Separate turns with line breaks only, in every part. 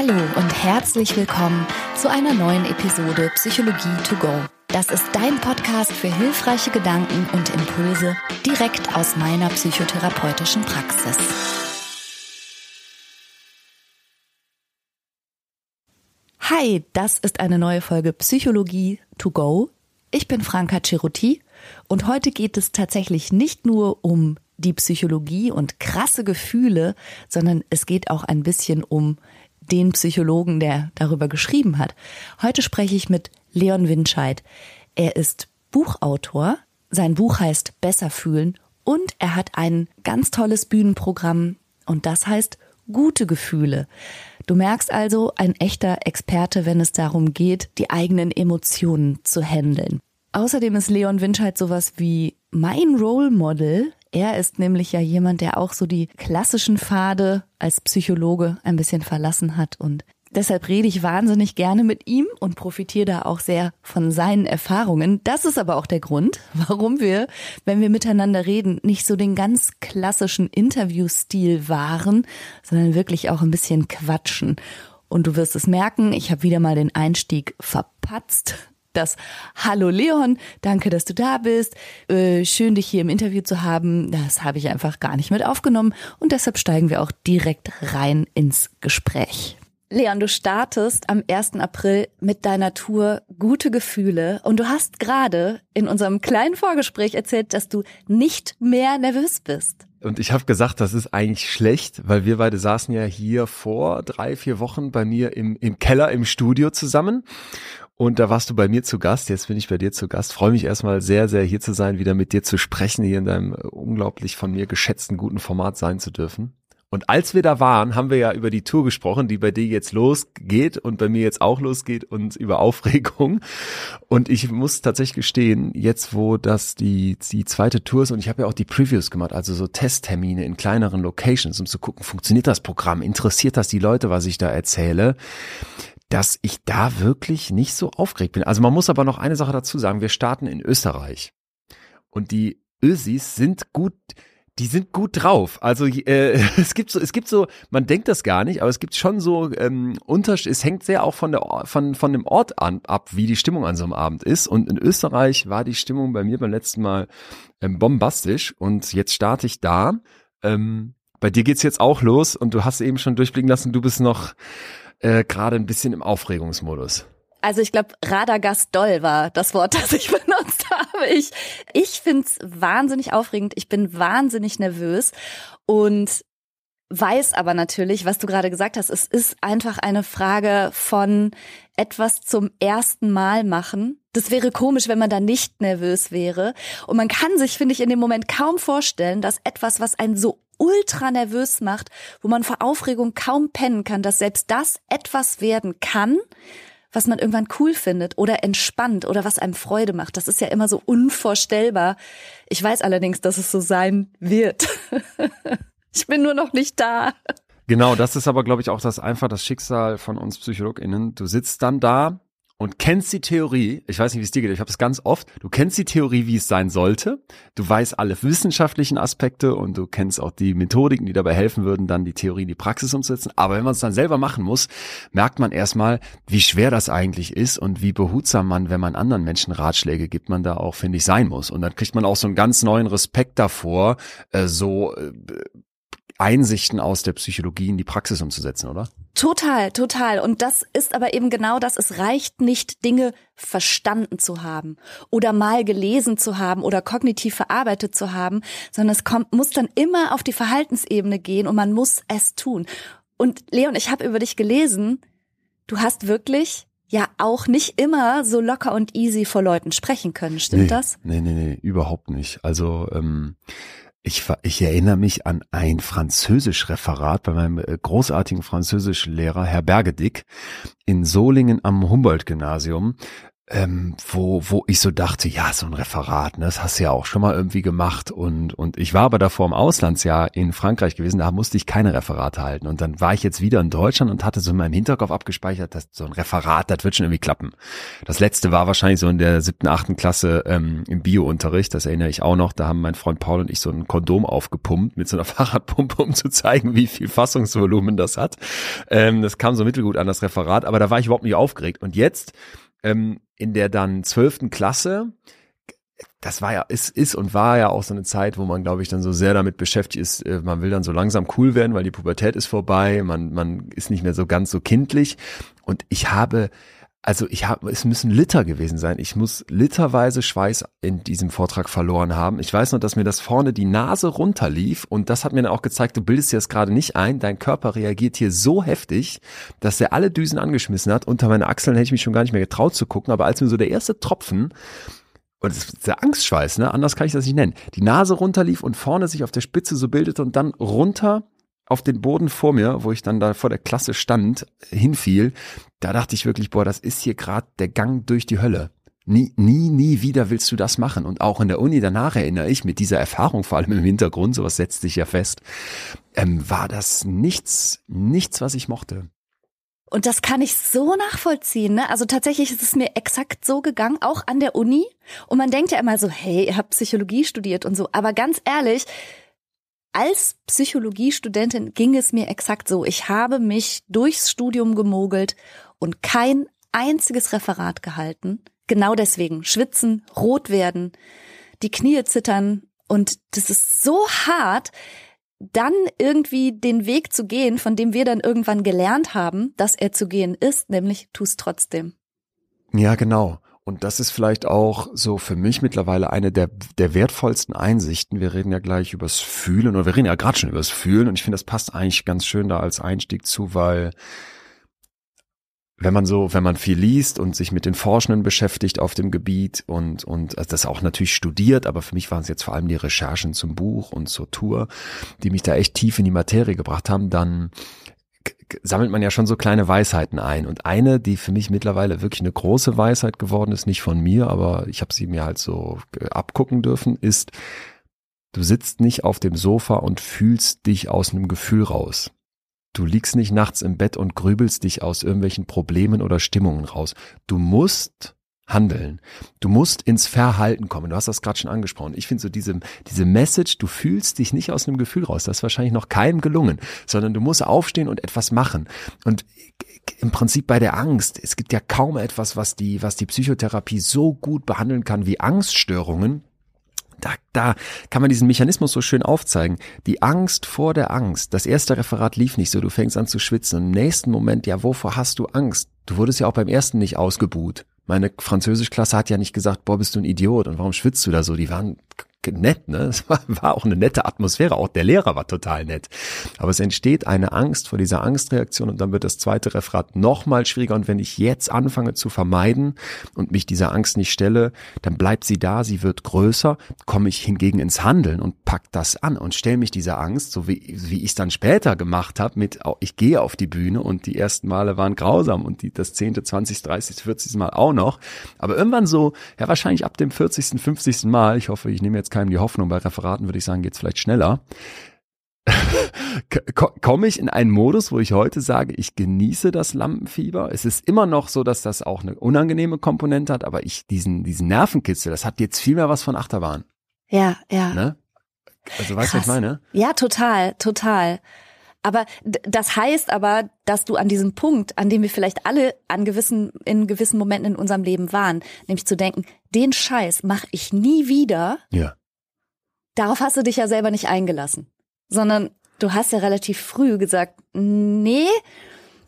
Hallo und herzlich willkommen zu einer neuen Episode Psychologie to go. Das ist dein Podcast für hilfreiche Gedanken und Impulse direkt aus meiner psychotherapeutischen Praxis. Hi, das ist eine neue Folge Psychologie to go. Ich bin Franka Ceruti und heute geht es tatsächlich nicht nur um die Psychologie und krasse Gefühle, sondern es geht auch ein bisschen um den Psychologen, der darüber geschrieben hat. Heute spreche ich mit Leon Winscheid. Er ist Buchautor. Sein Buch heißt Besser fühlen und er hat ein ganz tolles Bühnenprogramm und das heißt Gute Gefühle. Du merkst also, ein echter Experte, wenn es darum geht, die eigenen Emotionen zu handeln. Außerdem ist Leon Winscheid sowas wie mein Role Model. Er ist nämlich ja jemand, der auch so die klassischen Pfade als Psychologe ein bisschen verlassen hat und Deshalb rede ich wahnsinnig gerne mit ihm und profitiere da auch sehr von seinen Erfahrungen. Das ist aber auch der Grund, warum wir, wenn wir miteinander reden, nicht so den ganz klassischen Interviewstil wahren, sondern wirklich auch ein bisschen quatschen. Und du wirst es merken, ich habe wieder mal den Einstieg verpatzt. Das Hallo Leon, danke, dass du da bist. Äh, schön, dich hier im Interview zu haben. Das habe ich einfach gar nicht mit aufgenommen und deshalb steigen wir auch direkt rein ins Gespräch. Leon, du startest am 1. April mit deiner Tour Gute Gefühle und du hast gerade in unserem kleinen Vorgespräch erzählt, dass du nicht mehr nervös bist.
Und ich habe gesagt, das ist eigentlich schlecht, weil wir beide saßen ja hier vor drei, vier Wochen bei mir im, im Keller im Studio zusammen. Und da warst du bei mir zu Gast, jetzt bin ich bei dir zu Gast. Freue mich erstmal sehr, sehr hier zu sein, wieder mit dir zu sprechen, hier in deinem unglaublich von mir geschätzten guten Format sein zu dürfen. Und als wir da waren, haben wir ja über die Tour gesprochen, die bei dir jetzt losgeht und bei mir jetzt auch losgeht und über Aufregung. Und ich muss tatsächlich gestehen, jetzt wo das die, die zweite Tour ist und ich habe ja auch die Previews gemacht, also so Testtermine in kleineren Locations, um zu gucken, funktioniert das Programm, interessiert das die Leute, was ich da erzähle, dass ich da wirklich nicht so aufgeregt bin. Also man muss aber noch eine Sache dazu sagen, wir starten in Österreich. Und die Ösis sind gut, die sind gut drauf. Also äh, es gibt so, es gibt so, man denkt das gar nicht, aber es gibt schon so ähm, Unterschied. Es hängt sehr auch von der von von dem Ort an ab, wie die Stimmung an so einem Abend ist. Und in Österreich war die Stimmung bei mir beim letzten Mal ähm, bombastisch. Und jetzt starte ich da. Ähm, bei dir geht's jetzt auch los und du hast eben schon durchblicken lassen, du bist noch äh, gerade ein bisschen im Aufregungsmodus.
Also ich glaube, Radagast doll war das Wort, das ich benutzt habe. Ich, ich find's wahnsinnig aufregend. Ich bin wahnsinnig nervös und weiß aber natürlich, was du gerade gesagt hast, es ist einfach eine Frage von etwas zum ersten Mal machen. Das wäre komisch, wenn man da nicht nervös wäre. Und man kann sich, finde ich, in dem Moment kaum vorstellen, dass etwas, was einen so ultra nervös macht, wo man vor Aufregung kaum pennen kann, dass selbst das etwas werden kann, was man irgendwann cool findet oder entspannt oder was einem Freude macht. Das ist ja immer so unvorstellbar. Ich weiß allerdings, dass es so sein wird. ich bin nur noch nicht da.
Genau, das ist aber, glaube ich, auch das einfach das Schicksal von uns PsychologInnen. Du sitzt dann da und kennst die Theorie, ich weiß nicht, wie es dir geht, ich habe es ganz oft, du kennst die Theorie, wie es sein sollte, du weißt alle wissenschaftlichen Aspekte und du kennst auch die Methodiken, die dabei helfen würden, dann die Theorie in die Praxis umzusetzen, aber wenn man es dann selber machen muss, merkt man erstmal, wie schwer das eigentlich ist und wie behutsam man, wenn man anderen Menschen Ratschläge gibt, man da auch, finde ich, sein muss. Und dann kriegt man auch so einen ganz neuen Respekt davor, äh, so äh, Einsichten aus der Psychologie in die Praxis umzusetzen, oder?
Total, total. Und das ist aber eben genau das. Es reicht nicht, Dinge verstanden zu haben oder mal gelesen zu haben oder kognitiv verarbeitet zu haben, sondern es kommt, muss dann immer auf die Verhaltensebene gehen und man muss es tun. Und Leon, ich habe über dich gelesen, du hast wirklich ja auch nicht immer so locker und easy vor Leuten sprechen können. Stimmt
nee,
das?
Nee, nee, nee, überhaupt nicht. Also ähm, ich, ich erinnere mich an ein Französischreferat bei meinem äh, großartigen Französischlehrer, Herr Bergedick, in Solingen am Humboldt-Gymnasium. Ähm, wo, wo ich so dachte, ja, so ein Referat, ne, das hast du ja auch schon mal irgendwie gemacht und, und ich war aber davor im Auslandsjahr in Frankreich gewesen, da musste ich keine Referate halten und dann war ich jetzt wieder in Deutschland und hatte so in meinem Hinterkopf abgespeichert, dass so ein Referat, das wird schon irgendwie klappen. Das letzte war wahrscheinlich so in der siebten, achten Klasse ähm, im Biounterricht, das erinnere ich auch noch, da haben mein Freund Paul und ich so ein Kondom aufgepumpt mit so einer Fahrradpumpe, um zu zeigen, wie viel Fassungsvolumen das hat. Ähm, das kam so mittelgut an das Referat, aber da war ich überhaupt nicht aufgeregt und jetzt ähm, in der dann zwölften Klasse, das war ja, ist, ist und war ja auch so eine Zeit, wo man, glaube ich, dann so sehr damit beschäftigt ist, äh, man will dann so langsam cool werden, weil die Pubertät ist vorbei, man, man ist nicht mehr so ganz so kindlich. Und ich habe also ich habe, es müssen Liter gewesen sein. Ich muss literweise Schweiß in diesem Vortrag verloren haben. Ich weiß noch, dass mir das vorne die Nase runterlief und das hat mir dann auch gezeigt, du bildest dir das gerade nicht ein. Dein Körper reagiert hier so heftig, dass er alle Düsen angeschmissen hat. Unter meine Achseln hätte ich mich schon gar nicht mehr getraut zu gucken. Aber als mir so der erste Tropfen und das ist der Angstschweiß, ne? Anders kann ich das nicht nennen. Die Nase runterlief und vorne sich auf der Spitze so bildete und dann runter auf den Boden vor mir, wo ich dann da vor der Klasse stand, hinfiel, da dachte ich wirklich, boah, das ist hier gerade der Gang durch die Hölle. Nie, nie, nie wieder willst du das machen. Und auch in der Uni danach erinnere ich mit dieser Erfahrung, vor allem im Hintergrund, sowas setzt sich ja fest, ähm, war das nichts, nichts, was ich mochte.
Und das kann ich so nachvollziehen. Ne? Also tatsächlich ist es mir exakt so gegangen, auch an der Uni. Und man denkt ja immer so, hey, ihr habt Psychologie studiert und so. Aber ganz ehrlich, als Psychologiestudentin ging es mir exakt so. Ich habe mich durchs Studium gemogelt und kein einziges Referat gehalten. Genau deswegen. Schwitzen, rot werden, die Knie zittern. Und das ist so hart, dann irgendwie den Weg zu gehen, von dem wir dann irgendwann gelernt haben, dass er zu gehen ist, nämlich tu's trotzdem.
Ja, genau. Und das ist vielleicht auch so für mich mittlerweile eine der, der wertvollsten Einsichten. Wir reden ja gleich übers Fühlen oder wir reden ja gerade schon übers Fühlen und ich finde, das passt eigentlich ganz schön da als Einstieg zu, weil wenn man so, wenn man viel liest und sich mit den Forschenden beschäftigt auf dem Gebiet und, und das auch natürlich studiert, aber für mich waren es jetzt vor allem die Recherchen zum Buch und zur Tour, die mich da echt tief in die Materie gebracht haben, dann sammelt man ja schon so kleine Weisheiten ein. Und eine, die für mich mittlerweile wirklich eine große Weisheit geworden ist, nicht von mir, aber ich habe sie mir halt so abgucken dürfen, ist, du sitzt nicht auf dem Sofa und fühlst dich aus einem Gefühl raus. Du liegst nicht nachts im Bett und grübelst dich aus irgendwelchen Problemen oder Stimmungen raus. Du musst handeln. Du musst ins Verhalten kommen. Du hast das gerade schon angesprochen. Ich finde so diese, diese Message, du fühlst dich nicht aus einem Gefühl raus. Das ist wahrscheinlich noch keinem gelungen, sondern du musst aufstehen und etwas machen. Und im Prinzip bei der Angst, es gibt ja kaum etwas, was die, was die Psychotherapie so gut behandeln kann wie Angststörungen. Da, da kann man diesen Mechanismus so schön aufzeigen. Die Angst vor der Angst. Das erste Referat lief nicht so. Du fängst an zu schwitzen. Im nächsten Moment, ja, wovor hast du Angst? Du wurdest ja auch beim ersten nicht ausgebuht. Meine Französischklasse hat ja nicht gesagt, boah, bist du ein Idiot und warum schwitzt du da so? Die waren nett, ne? Es war, war auch eine nette Atmosphäre, auch der Lehrer war total nett. Aber es entsteht eine Angst vor dieser Angstreaktion und dann wird das zweite Referat nochmal schwieriger und wenn ich jetzt anfange zu vermeiden und mich dieser Angst nicht stelle, dann bleibt sie da, sie wird größer, komme ich hingegen ins Handeln und pack das an und stelle mich dieser Angst, so wie, wie ich es dann später gemacht habe, mit ich gehe auf die Bühne und die ersten Male waren grausam und die, das zehnte, zwanzig, dreißig, vierzig Mal auch noch. Aber irgendwann so, ja wahrscheinlich ab dem vierzigsten, fünfzigsten Mal, ich hoffe, ich nehme jetzt keinem die Hoffnung. Bei Referaten würde ich sagen, geht's vielleicht schneller. komme ich in einen Modus, wo ich heute sage, ich genieße das Lampenfieber. Es ist immer noch so, dass das auch eine unangenehme Komponente hat, aber ich diesen, diesen Nervenkitzel, das hat jetzt viel mehr was von Achterbahn.
Ja, ja.
Ne? Also weißt du, was ich meine?
Ja, total, total. Aber das heißt aber, dass du an diesem Punkt, an dem wir vielleicht alle an gewissen, in gewissen Momenten in unserem Leben waren, nämlich zu denken, den Scheiß mache ich nie wieder.
Ja.
Darauf hast du dich ja selber nicht eingelassen, sondern du hast ja relativ früh gesagt, nee,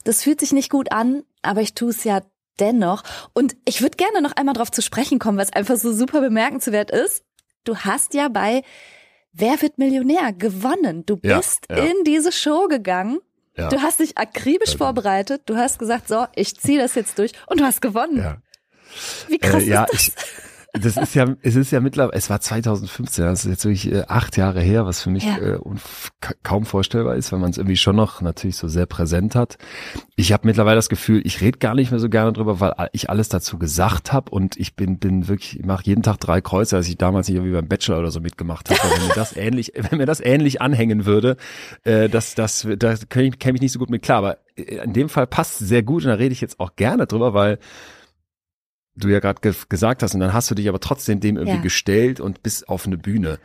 das fühlt sich nicht gut an, aber ich tue es ja dennoch. Und ich würde gerne noch einmal darauf zu sprechen kommen, was einfach so super bemerkenswert ist. Du hast ja bei Wer wird Millionär gewonnen? Du bist ja, ja. in diese Show gegangen. Ja. Du hast dich akribisch vorbereitet. Du hast gesagt, so, ich ziehe das jetzt durch und du hast gewonnen. Wie krass äh, ist das?
Ich, das ist ja, es ist ja mittlerweile, es war 2015, das ist jetzt wirklich äh, acht Jahre her, was für mich ja. äh, kaum vorstellbar ist, weil man es irgendwie schon noch natürlich so sehr präsent hat. Ich habe mittlerweile das Gefühl, ich rede gar nicht mehr so gerne drüber, weil ich alles dazu gesagt habe und ich bin, bin wirklich, ich mache jeden Tag drei Kreuze, als ich damals nicht irgendwie beim Bachelor oder so mitgemacht habe. wenn mir das ähnlich, wenn mir das ähnlich anhängen würde, äh, das, das, da käme ich, käme ich nicht so gut mit klar. Aber äh, in dem Fall passt sehr gut und da rede ich jetzt auch gerne drüber, weil du ja gerade ge gesagt hast und dann hast du dich aber trotzdem dem irgendwie ja. gestellt und bist auf eine Bühne.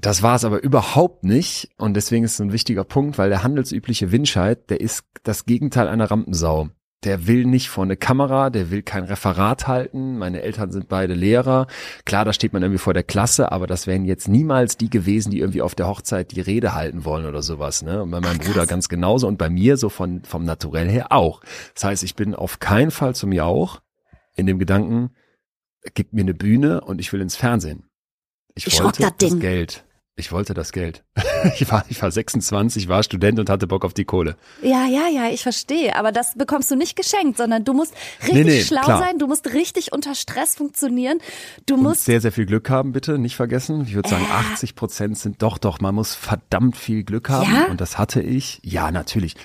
Das war es aber überhaupt nicht und deswegen ist es ein wichtiger Punkt, weil der handelsübliche Winscheid, der ist das Gegenteil einer Rampensau. Der will nicht vor eine Kamera, der will kein Referat halten. Meine Eltern sind beide Lehrer. Klar, da steht man irgendwie vor der Klasse, aber das wären jetzt niemals die gewesen, die irgendwie auf der Hochzeit die Rede halten wollen oder sowas. Ne? Und bei meinem Ach, Bruder ganz genauso und bei mir so von vom Naturell her auch. Das heißt, ich bin auf keinen Fall zum Jauch in dem Gedanken, gib mir eine Bühne und ich will ins Fernsehen. Ich, ich wollte das, das Geld. Ich wollte das Geld. Ich war, ich war 26, war Student und hatte Bock auf die Kohle.
Ja, ja, ja, ich verstehe. Aber das bekommst du nicht geschenkt, sondern du musst richtig nee, nee, schlau klar. sein, du musst richtig unter Stress funktionieren. Du
und
musst
sehr, sehr viel Glück haben, bitte, nicht vergessen. Ich würde sagen, äh. 80 Prozent sind doch, doch, man muss verdammt viel Glück haben. Ja? Und das hatte ich. Ja, natürlich.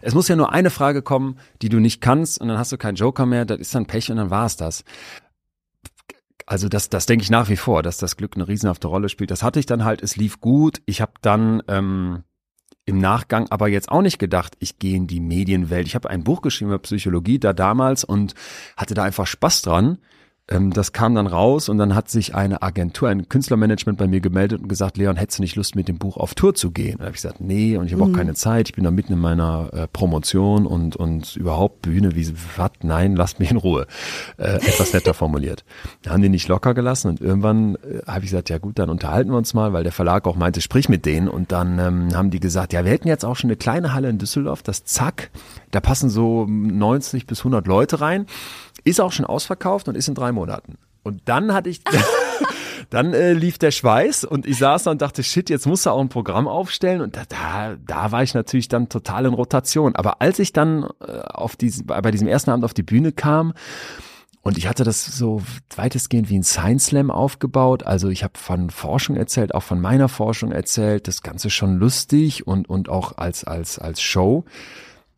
Es muss ja nur eine Frage kommen, die du nicht kannst und dann hast du keinen Joker mehr, das ist dann Pech und dann war es das. Also das, das denke ich nach wie vor, dass das Glück eine riesenhafte Rolle spielt. Das hatte ich dann halt, es lief gut. Ich habe dann ähm, im Nachgang aber jetzt auch nicht gedacht, ich gehe in die Medienwelt. Ich habe ein Buch geschrieben über Psychologie da damals und hatte da einfach Spaß dran das kam dann raus und dann hat sich eine Agentur, ein Künstlermanagement bei mir gemeldet und gesagt, Leon, hättest du nicht Lust mit dem Buch auf Tour zu gehen? Da habe ich gesagt, nee, und ich habe mhm. auch keine Zeit, ich bin da mitten in meiner äh, Promotion und, und überhaupt Bühne, wie, was, nein, lasst mich in Ruhe. Äh, etwas netter formuliert. Da haben die nicht locker gelassen und irgendwann äh, habe ich gesagt, ja gut, dann unterhalten wir uns mal, weil der Verlag auch meinte, sprich mit denen und dann ähm, haben die gesagt, ja, wir hätten jetzt auch schon eine kleine Halle in Düsseldorf, das Zack, da passen so 90 bis 100 Leute rein. Ist auch schon ausverkauft und ist in drei Monaten. Und dann hatte ich, dann äh, lief der Schweiß und ich saß da und dachte, shit, jetzt musst du auch ein Programm aufstellen. Und da, da, da war ich natürlich dann total in Rotation. Aber als ich dann äh, auf diesen, bei diesem ersten Abend auf die Bühne kam, und ich hatte das so weitestgehend wie ein Science Slam aufgebaut. Also ich habe von Forschung erzählt, auch von meiner Forschung erzählt. Das Ganze schon lustig und, und auch als, als, als Show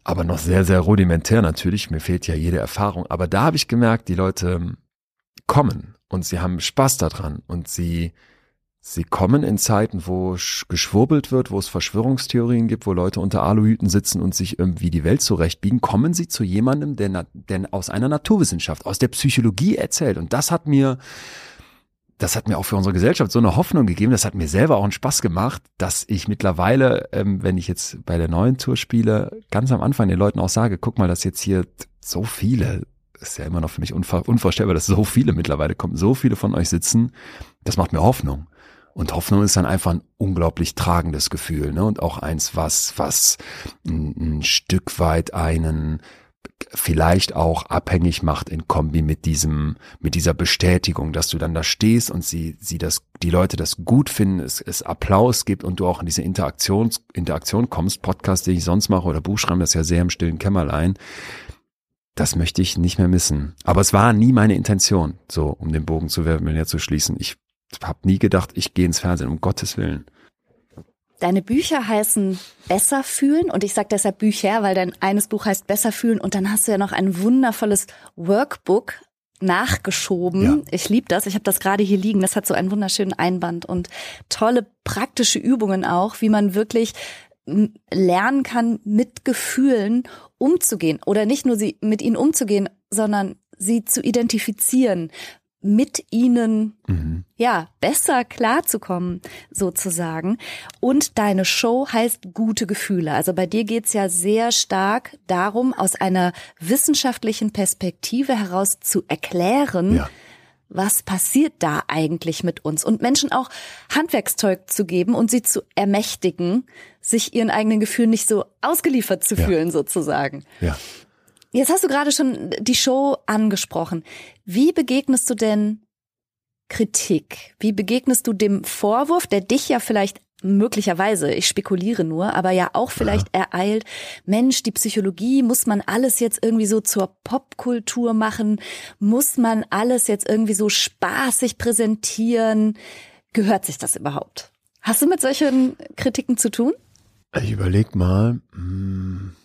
aber noch sehr, sehr rudimentär natürlich. Mir fehlt ja jede Erfahrung. Aber da habe ich gemerkt, die Leute kommen und sie haben Spaß daran und sie, sie kommen in Zeiten, wo geschwurbelt wird, wo es Verschwörungstheorien gibt, wo Leute unter Aluhüten sitzen und sich irgendwie die Welt zurechtbiegen, kommen sie zu jemandem, der, der aus einer Naturwissenschaft, aus der Psychologie erzählt. Und das hat mir das hat mir auch für unsere Gesellschaft so eine Hoffnung gegeben. Das hat mir selber auch einen Spaß gemacht, dass ich mittlerweile, ähm, wenn ich jetzt bei der neuen Tour spiele, ganz am Anfang den Leuten auch sage, guck mal, dass jetzt hier so viele, ist ja immer noch für mich unver unvorstellbar, dass so viele mittlerweile kommen, so viele von euch sitzen. Das macht mir Hoffnung. Und Hoffnung ist dann einfach ein unglaublich tragendes Gefühl, ne? Und auch eins, was, was ein, ein Stück weit einen vielleicht auch abhängig macht in Kombi mit diesem, mit dieser Bestätigung, dass du dann da stehst und sie, sie das, die Leute das gut finden, es, es Applaus gibt und du auch in diese Interaktions, Interaktion kommst, Podcast, den ich sonst mache oder Buchschreiben, das ist ja sehr im stillen Kämmerlein. Das möchte ich nicht mehr missen. Aber es war nie meine Intention, so, um den Bogen zu werfen, zu schließen. Ich habe nie gedacht, ich gehe ins Fernsehen, um Gottes Willen.
Deine Bücher heißen Besser fühlen und ich sage deshalb Bücher, weil dein eines Buch heißt Besser fühlen und dann hast du ja noch ein wundervolles Workbook nachgeschoben. Ja. Ich liebe das. Ich habe das gerade hier liegen. Das hat so einen wunderschönen Einband und tolle praktische Übungen auch, wie man wirklich lernen kann, mit Gefühlen umzugehen oder nicht nur sie mit ihnen umzugehen, sondern sie zu identifizieren mit ihnen mhm. ja besser klarzukommen sozusagen und deine Show heißt gute Gefühle also bei dir geht's ja sehr stark darum aus einer wissenschaftlichen Perspektive heraus zu erklären ja. was passiert da eigentlich mit uns und Menschen auch Handwerkszeug zu geben und sie zu ermächtigen sich ihren eigenen Gefühlen nicht so ausgeliefert zu ja. fühlen sozusagen
ja
Jetzt hast du gerade schon die Show angesprochen. Wie begegnest du denn Kritik? Wie begegnest du dem Vorwurf, der dich ja vielleicht möglicherweise, ich spekuliere nur, aber ja auch vielleicht ja. ereilt, Mensch, die Psychologie, muss man alles jetzt irgendwie so zur Popkultur machen? Muss man alles jetzt irgendwie so spaßig präsentieren? Gehört sich das überhaupt? Hast du mit solchen Kritiken zu tun?
Ich überleg mal. Hm,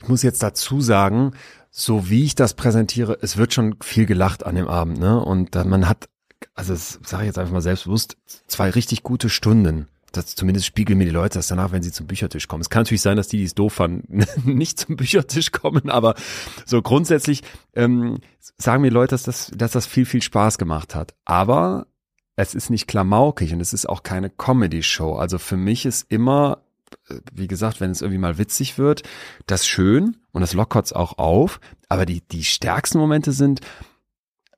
ich muss jetzt dazu sagen, so wie ich das präsentiere, es wird schon viel gelacht an dem Abend, ne? Und man hat, also das sage ich jetzt einfach mal selbstbewusst, zwei richtig gute Stunden das zumindest spiegeln mir die Leute das danach, wenn sie zum Büchertisch kommen. Es kann natürlich sein, dass die, die es doof fanden, nicht zum Büchertisch kommen, aber so grundsätzlich ähm, sagen mir Leute, dass das, dass das viel, viel Spaß gemacht hat. Aber es ist nicht klamaukig und es ist auch keine Comedy-Show. Also für mich ist immer, wie gesagt, wenn es irgendwie mal witzig wird, das schön und das lockert es auch auf. Aber die, die stärksten Momente sind,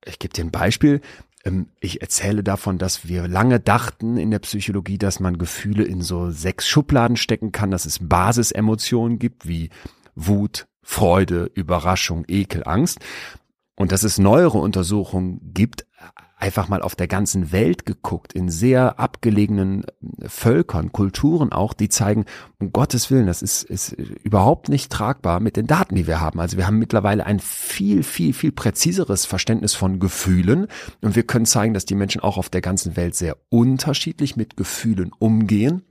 ich gebe dir ein Beispiel, ähm, ich erzähle davon, dass wir lange dachten in der Psychologie, dass man Gefühle in so sechs Schubladen stecken kann, dass es Basisemotionen gibt wie Wut, Freude, Überraschung, Ekel, Angst. Und dass es neuere Untersuchungen gibt, einfach mal auf der ganzen Welt geguckt, in sehr abgelegenen äh, Völkern, Kulturen auch, die zeigen, um Gottes Willen, das ist, ist überhaupt nicht tragbar mit den Daten, die wir haben. Also wir haben mittlerweile ein viel, viel, viel präziseres Verständnis von Gefühlen und wir können zeigen, dass die Menschen auch auf der ganzen Welt sehr unterschiedlich mit Gefühlen umgehen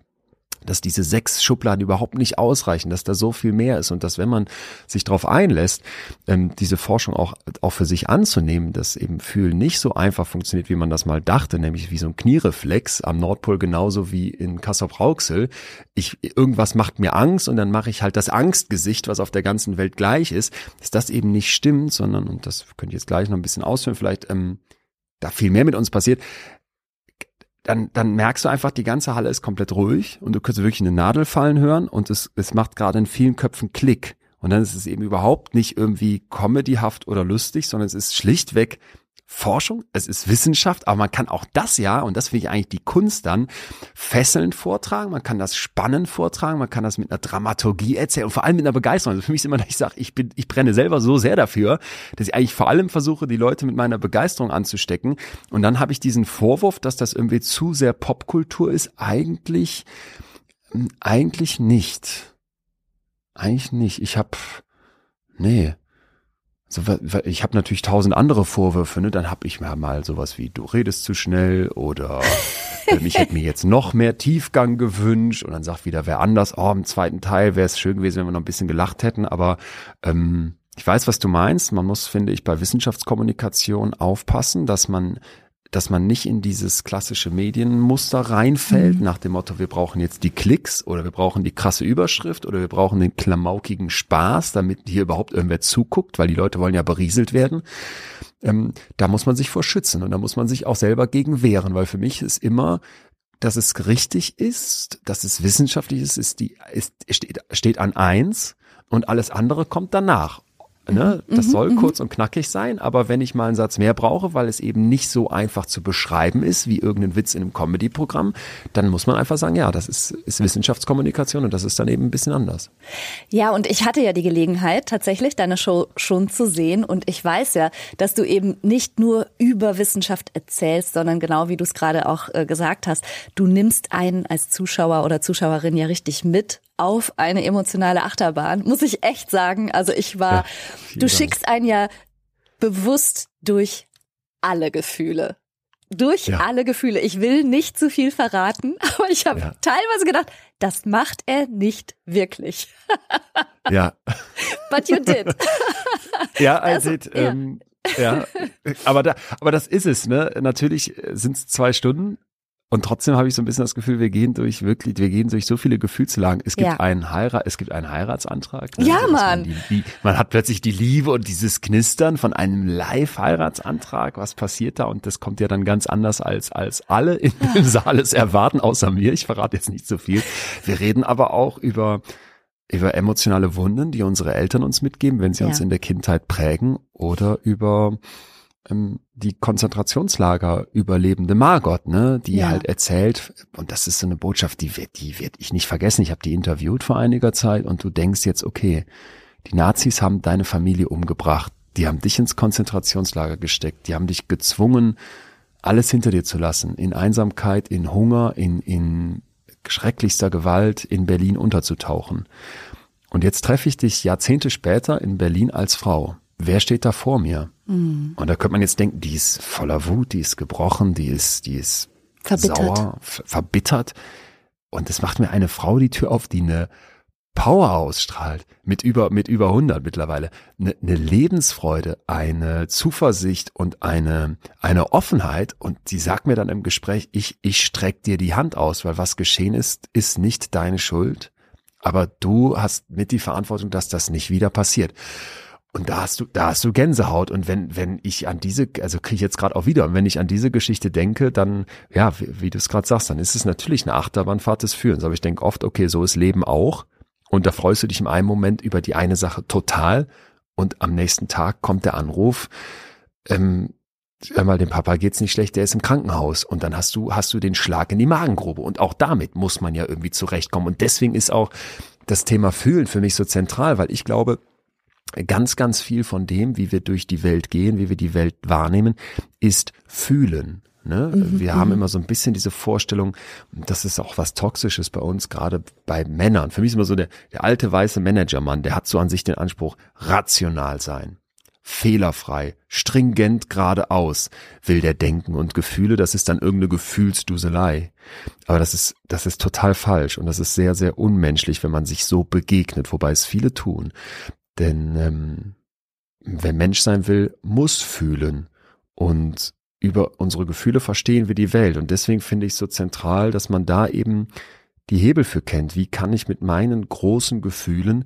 dass diese sechs Schubladen überhaupt nicht ausreichen, dass da so viel mehr ist und dass wenn man sich darauf einlässt, ähm, diese Forschung auch, auch für sich anzunehmen, dass eben Fühlen nicht so einfach funktioniert, wie man das mal dachte, nämlich wie so ein Kniereflex am Nordpol genauso wie in Kassel-Rauxel. Ich, irgendwas macht mir Angst und dann mache ich halt das Angstgesicht, was auf der ganzen Welt gleich ist, dass das eben nicht stimmt, sondern, und das könnte ich jetzt gleich noch ein bisschen ausführen, vielleicht ähm, da viel mehr mit uns passiert, dann, dann merkst du einfach, die ganze Halle ist komplett ruhig und du kannst wirklich eine Nadel fallen hören und es, es macht gerade in vielen Köpfen Klick. Und dann ist es eben überhaupt nicht irgendwie comedyhaft oder lustig, sondern es ist schlichtweg Forschung, es ist Wissenschaft, aber man kann auch das ja, und das finde ich eigentlich die Kunst dann, fesselnd vortragen, man kann das spannend vortragen, man kann das mit einer Dramaturgie erzählen und vor allem mit einer Begeisterung. Also für mich ist immer, dass ich sage, ich bin, ich brenne selber so sehr dafür, dass ich eigentlich vor allem versuche, die Leute mit meiner Begeisterung anzustecken. Und dann habe ich diesen Vorwurf, dass das irgendwie zu sehr Popkultur ist, eigentlich, eigentlich nicht. Eigentlich nicht. Ich habe, nee. Also, ich habe natürlich tausend andere Vorwürfe, ne? Dann habe ich mir mal sowas wie, du redest zu schnell oder ähm, ich hätte mir jetzt noch mehr Tiefgang gewünscht und dann sagt wieder wer anders, oh, im zweiten Teil wäre es schön gewesen, wenn wir noch ein bisschen gelacht hätten, aber ähm, ich weiß, was du meinst. Man muss, finde ich, bei Wissenschaftskommunikation aufpassen, dass man dass man nicht in dieses klassische Medienmuster reinfällt, mhm. nach dem Motto, wir brauchen jetzt die Klicks oder wir brauchen die krasse Überschrift oder wir brauchen den klamaukigen Spaß, damit hier überhaupt irgendwer zuguckt, weil die Leute wollen ja berieselt werden. Ähm, da muss man sich vor schützen und da muss man sich auch selber gegen wehren, weil für mich ist immer, dass es richtig ist, dass es wissenschaftlich ist, ist die, ist, steht, steht an eins und alles andere kommt danach. Ne? Das mhm, soll mhm. kurz und knackig sein, aber wenn ich mal einen Satz mehr brauche, weil es eben nicht so einfach zu beschreiben ist wie irgendein Witz in einem Comedy-Programm, dann muss man einfach sagen, ja, das ist, ist Wissenschaftskommunikation und das ist dann eben ein bisschen anders.
Ja, und ich hatte ja die Gelegenheit, tatsächlich deine Show schon zu sehen und ich weiß ja, dass du eben nicht nur über Wissenschaft erzählst, sondern genau wie du es gerade auch äh, gesagt hast, du nimmst einen als Zuschauer oder Zuschauerin ja richtig mit auf eine emotionale Achterbahn, muss ich echt sagen. Also ich war, ja, du schickst einen ja bewusst durch alle Gefühle. Durch ja. alle Gefühle. Ich will nicht zu viel verraten, aber ich habe ja. teilweise gedacht, das macht er nicht wirklich.
ja.
But you did.
ja, I also, did. Ähm, ja, aber da, aber das ist es, ne? Natürlich sind es zwei Stunden, und trotzdem habe ich so ein bisschen das Gefühl, wir gehen durch wirklich, wir gehen durch so viele Gefühlslagen. Es gibt ja. einen Heirat, es gibt einen Heiratsantrag.
Ne? Ja, also, Mann.
Man, die, man, hat plötzlich die Liebe und dieses Knistern von einem Live-Heiratsantrag. Was passiert da? Und das kommt ja dann ganz anders als, als alle in dem Saal es erwarten, außer mir. Ich verrate jetzt nicht so viel. Wir reden aber auch über, über emotionale Wunden, die unsere Eltern uns mitgeben, wenn sie ja. uns in der Kindheit prägen oder über, ähm, die Konzentrationslager überlebende Margot, ne, die ja. halt erzählt, und das ist so eine Botschaft, die wird, die wird ich nicht vergessen. Ich habe die interviewt vor einiger Zeit und du denkst jetzt, okay, die Nazis haben deine Familie umgebracht, die haben dich ins Konzentrationslager gesteckt, die haben dich gezwungen, alles hinter dir zu lassen, in Einsamkeit, in Hunger, in, in schrecklichster Gewalt in Berlin unterzutauchen. Und jetzt treffe ich dich Jahrzehnte später in Berlin als Frau. Wer steht da vor mir? Mhm. Und da könnte man jetzt denken, die ist voller Wut, die ist gebrochen, die ist, die ist verbittert. sauer, verbittert. Und es macht mir eine Frau die Tür auf, die eine Power ausstrahlt, mit über, mit über 100 mittlerweile, eine, eine Lebensfreude, eine Zuversicht und eine, eine Offenheit. Und die sagt mir dann im Gespräch, ich, ich streck dir die Hand aus, weil was geschehen ist, ist nicht deine Schuld. Aber du hast mit die Verantwortung, dass das nicht wieder passiert. Und da hast du, da hast du Gänsehaut. Und wenn, wenn ich an diese, also kriege ich jetzt gerade auch wieder, und wenn ich an diese Geschichte denke, dann, ja, wie, wie du es gerade sagst, dann ist es natürlich eine Achterbahnfahrt des Führens. Aber ich denke oft, okay, so ist Leben auch. Und da freust du dich im einen Moment über die eine Sache total und am nächsten Tag kommt der Anruf, ähm, einmal dem Papa geht's nicht schlecht, der ist im Krankenhaus und dann hast du hast du den Schlag in die Magengrube und auch damit muss man ja irgendwie zurechtkommen und deswegen ist auch das Thema fühlen für mich so zentral, weil ich glaube, ganz ganz viel von dem, wie wir durch die Welt gehen, wie wir die Welt wahrnehmen, ist fühlen. Ne? Mhm, wir haben mhm. immer so ein bisschen diese Vorstellung, das ist auch was Toxisches bei uns, gerade bei Männern. Für mich ist immer so der, der alte weiße Managermann, der hat so an sich den Anspruch, rational sein, fehlerfrei, stringent geradeaus, will der denken und Gefühle, das ist dann irgendeine Gefühlsduselei. Aber das ist, das ist total falsch und das ist sehr, sehr unmenschlich, wenn man sich so begegnet, wobei es viele tun. Denn ähm, wer Mensch sein will, muss fühlen und über unsere Gefühle verstehen wir die Welt. Und deswegen finde ich es so zentral, dass man da eben die Hebel für kennt. Wie kann ich mit meinen großen Gefühlen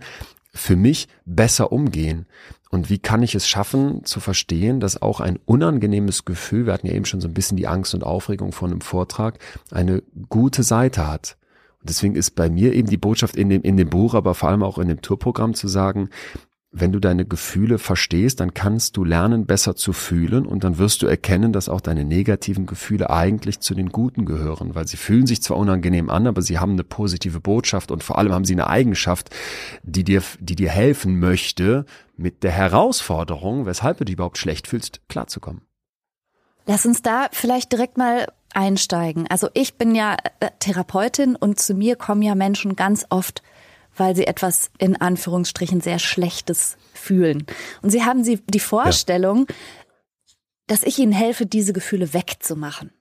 für mich besser umgehen? Und wie kann ich es schaffen zu verstehen, dass auch ein unangenehmes Gefühl, wir hatten ja eben schon so ein bisschen die Angst und Aufregung von einem Vortrag, eine gute Seite hat. Und deswegen ist bei mir eben die Botschaft in dem, in dem Buch, aber vor allem auch in dem Tourprogramm zu sagen, wenn du deine Gefühle verstehst, dann kannst du lernen, besser zu fühlen und dann wirst du erkennen, dass auch deine negativen Gefühle eigentlich zu den guten gehören, weil sie fühlen sich zwar unangenehm an, aber sie haben eine positive Botschaft und vor allem haben sie eine Eigenschaft, die dir, die dir helfen möchte, mit der Herausforderung, weshalb du dich überhaupt schlecht fühlst, klarzukommen.
Lass uns da vielleicht direkt mal einsteigen. Also ich bin ja äh, Therapeutin und zu mir kommen ja Menschen ganz oft weil sie etwas in Anführungsstrichen sehr Schlechtes fühlen. Und sie haben sie die Vorstellung, ja. dass ich ihnen helfe, diese Gefühle wegzumachen.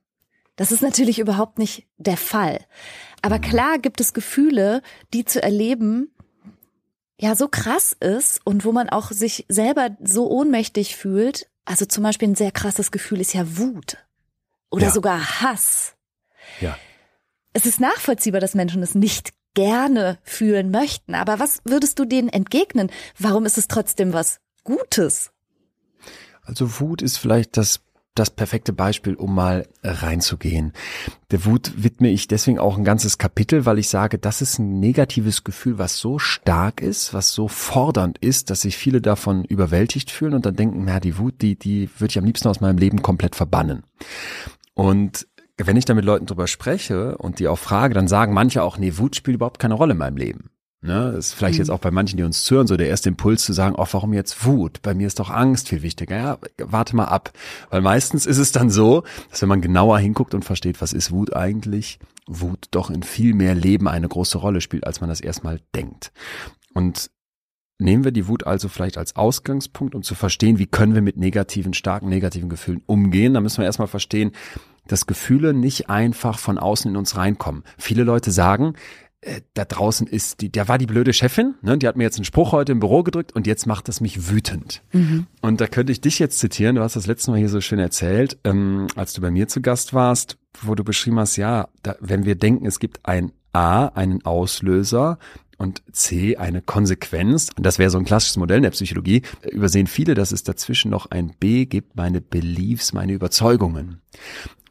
Das ist natürlich überhaupt nicht der Fall. Aber klar gibt es Gefühle, die zu erleben, ja, so krass ist und wo man auch sich selber so ohnmächtig fühlt. Also zum Beispiel ein sehr krasses Gefühl ist ja Wut oder ja. sogar Hass. Ja. Es ist nachvollziehbar, dass Menschen es nicht gerne fühlen möchten. Aber was würdest du denen entgegnen? Warum ist es trotzdem was Gutes?
Also Wut ist vielleicht das das perfekte Beispiel, um mal reinzugehen. Der Wut widme ich deswegen auch ein ganzes Kapitel, weil ich sage, das ist ein negatives Gefühl, was so stark ist, was so fordernd ist, dass sich viele davon überwältigt fühlen und dann denken, na, die Wut, die, die würde ich am liebsten aus meinem Leben komplett verbannen. Und wenn ich da mit Leuten drüber spreche und die auch frage, dann sagen manche auch, nee, Wut spielt überhaupt keine Rolle in meinem Leben. Ne, das ist vielleicht mhm. jetzt auch bei manchen, die uns zuhören, so der erste Impuls zu sagen, oh, warum jetzt Wut? Bei mir ist doch Angst viel wichtiger. Ja, warte mal ab. Weil meistens ist es dann so, dass wenn man genauer hinguckt und versteht, was ist Wut eigentlich, Wut doch in viel mehr Leben eine große Rolle spielt, als man das erstmal denkt. Und nehmen wir die Wut also vielleicht als Ausgangspunkt, um zu verstehen, wie können wir mit negativen, starken negativen Gefühlen umgehen. Da müssen wir erstmal verstehen, dass Gefühle nicht einfach von außen in uns reinkommen. Viele Leute sagen, äh, da draußen ist die, da war die blöde Chefin, ne, die hat mir jetzt einen Spruch heute im Büro gedrückt und jetzt macht das mich wütend. Mhm. Und da könnte ich dich jetzt zitieren, du hast das letzte Mal hier so schön erzählt, ähm, als du bei mir zu Gast warst, wo du beschrieben hast, ja, da, wenn wir denken, es gibt ein A, einen Auslöser und C eine Konsequenz. Und das wäre so ein klassisches Modell in der Psychologie. Übersehen viele, dass es dazwischen noch ein B gibt, meine Beliefs, meine Überzeugungen.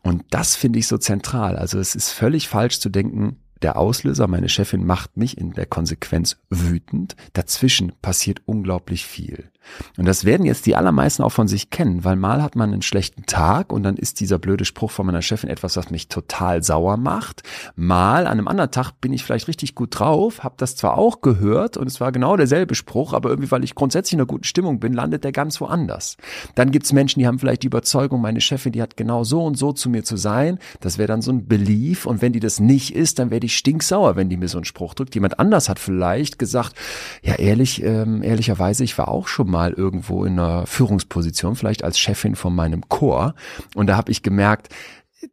Und das finde ich so zentral. Also es ist völlig falsch zu denken, der Auslöser, meine Chefin macht mich in der Konsequenz wütend. Dazwischen passiert unglaublich viel. Und das werden jetzt die allermeisten auch von sich kennen, weil mal hat man einen schlechten Tag und dann ist dieser blöde Spruch von meiner Chefin etwas, was mich total sauer macht. Mal an einem anderen Tag bin ich vielleicht richtig gut drauf, habe das zwar auch gehört und es war genau derselbe Spruch, aber irgendwie, weil ich grundsätzlich in einer guten Stimmung bin, landet der ganz woanders. Dann gibt's Menschen, die haben vielleicht die Überzeugung, meine Chefin, die hat genau so und so zu mir zu sein. Das wäre dann so ein Belief und wenn die das nicht ist, dann werde ich stinksauer, wenn die mir so einen Spruch drückt. Jemand anders hat vielleicht gesagt, ja ehrlich, ähm, ehrlicherweise, ich war auch schon mal irgendwo in einer Führungsposition, vielleicht als Chefin von meinem Chor und da habe ich gemerkt,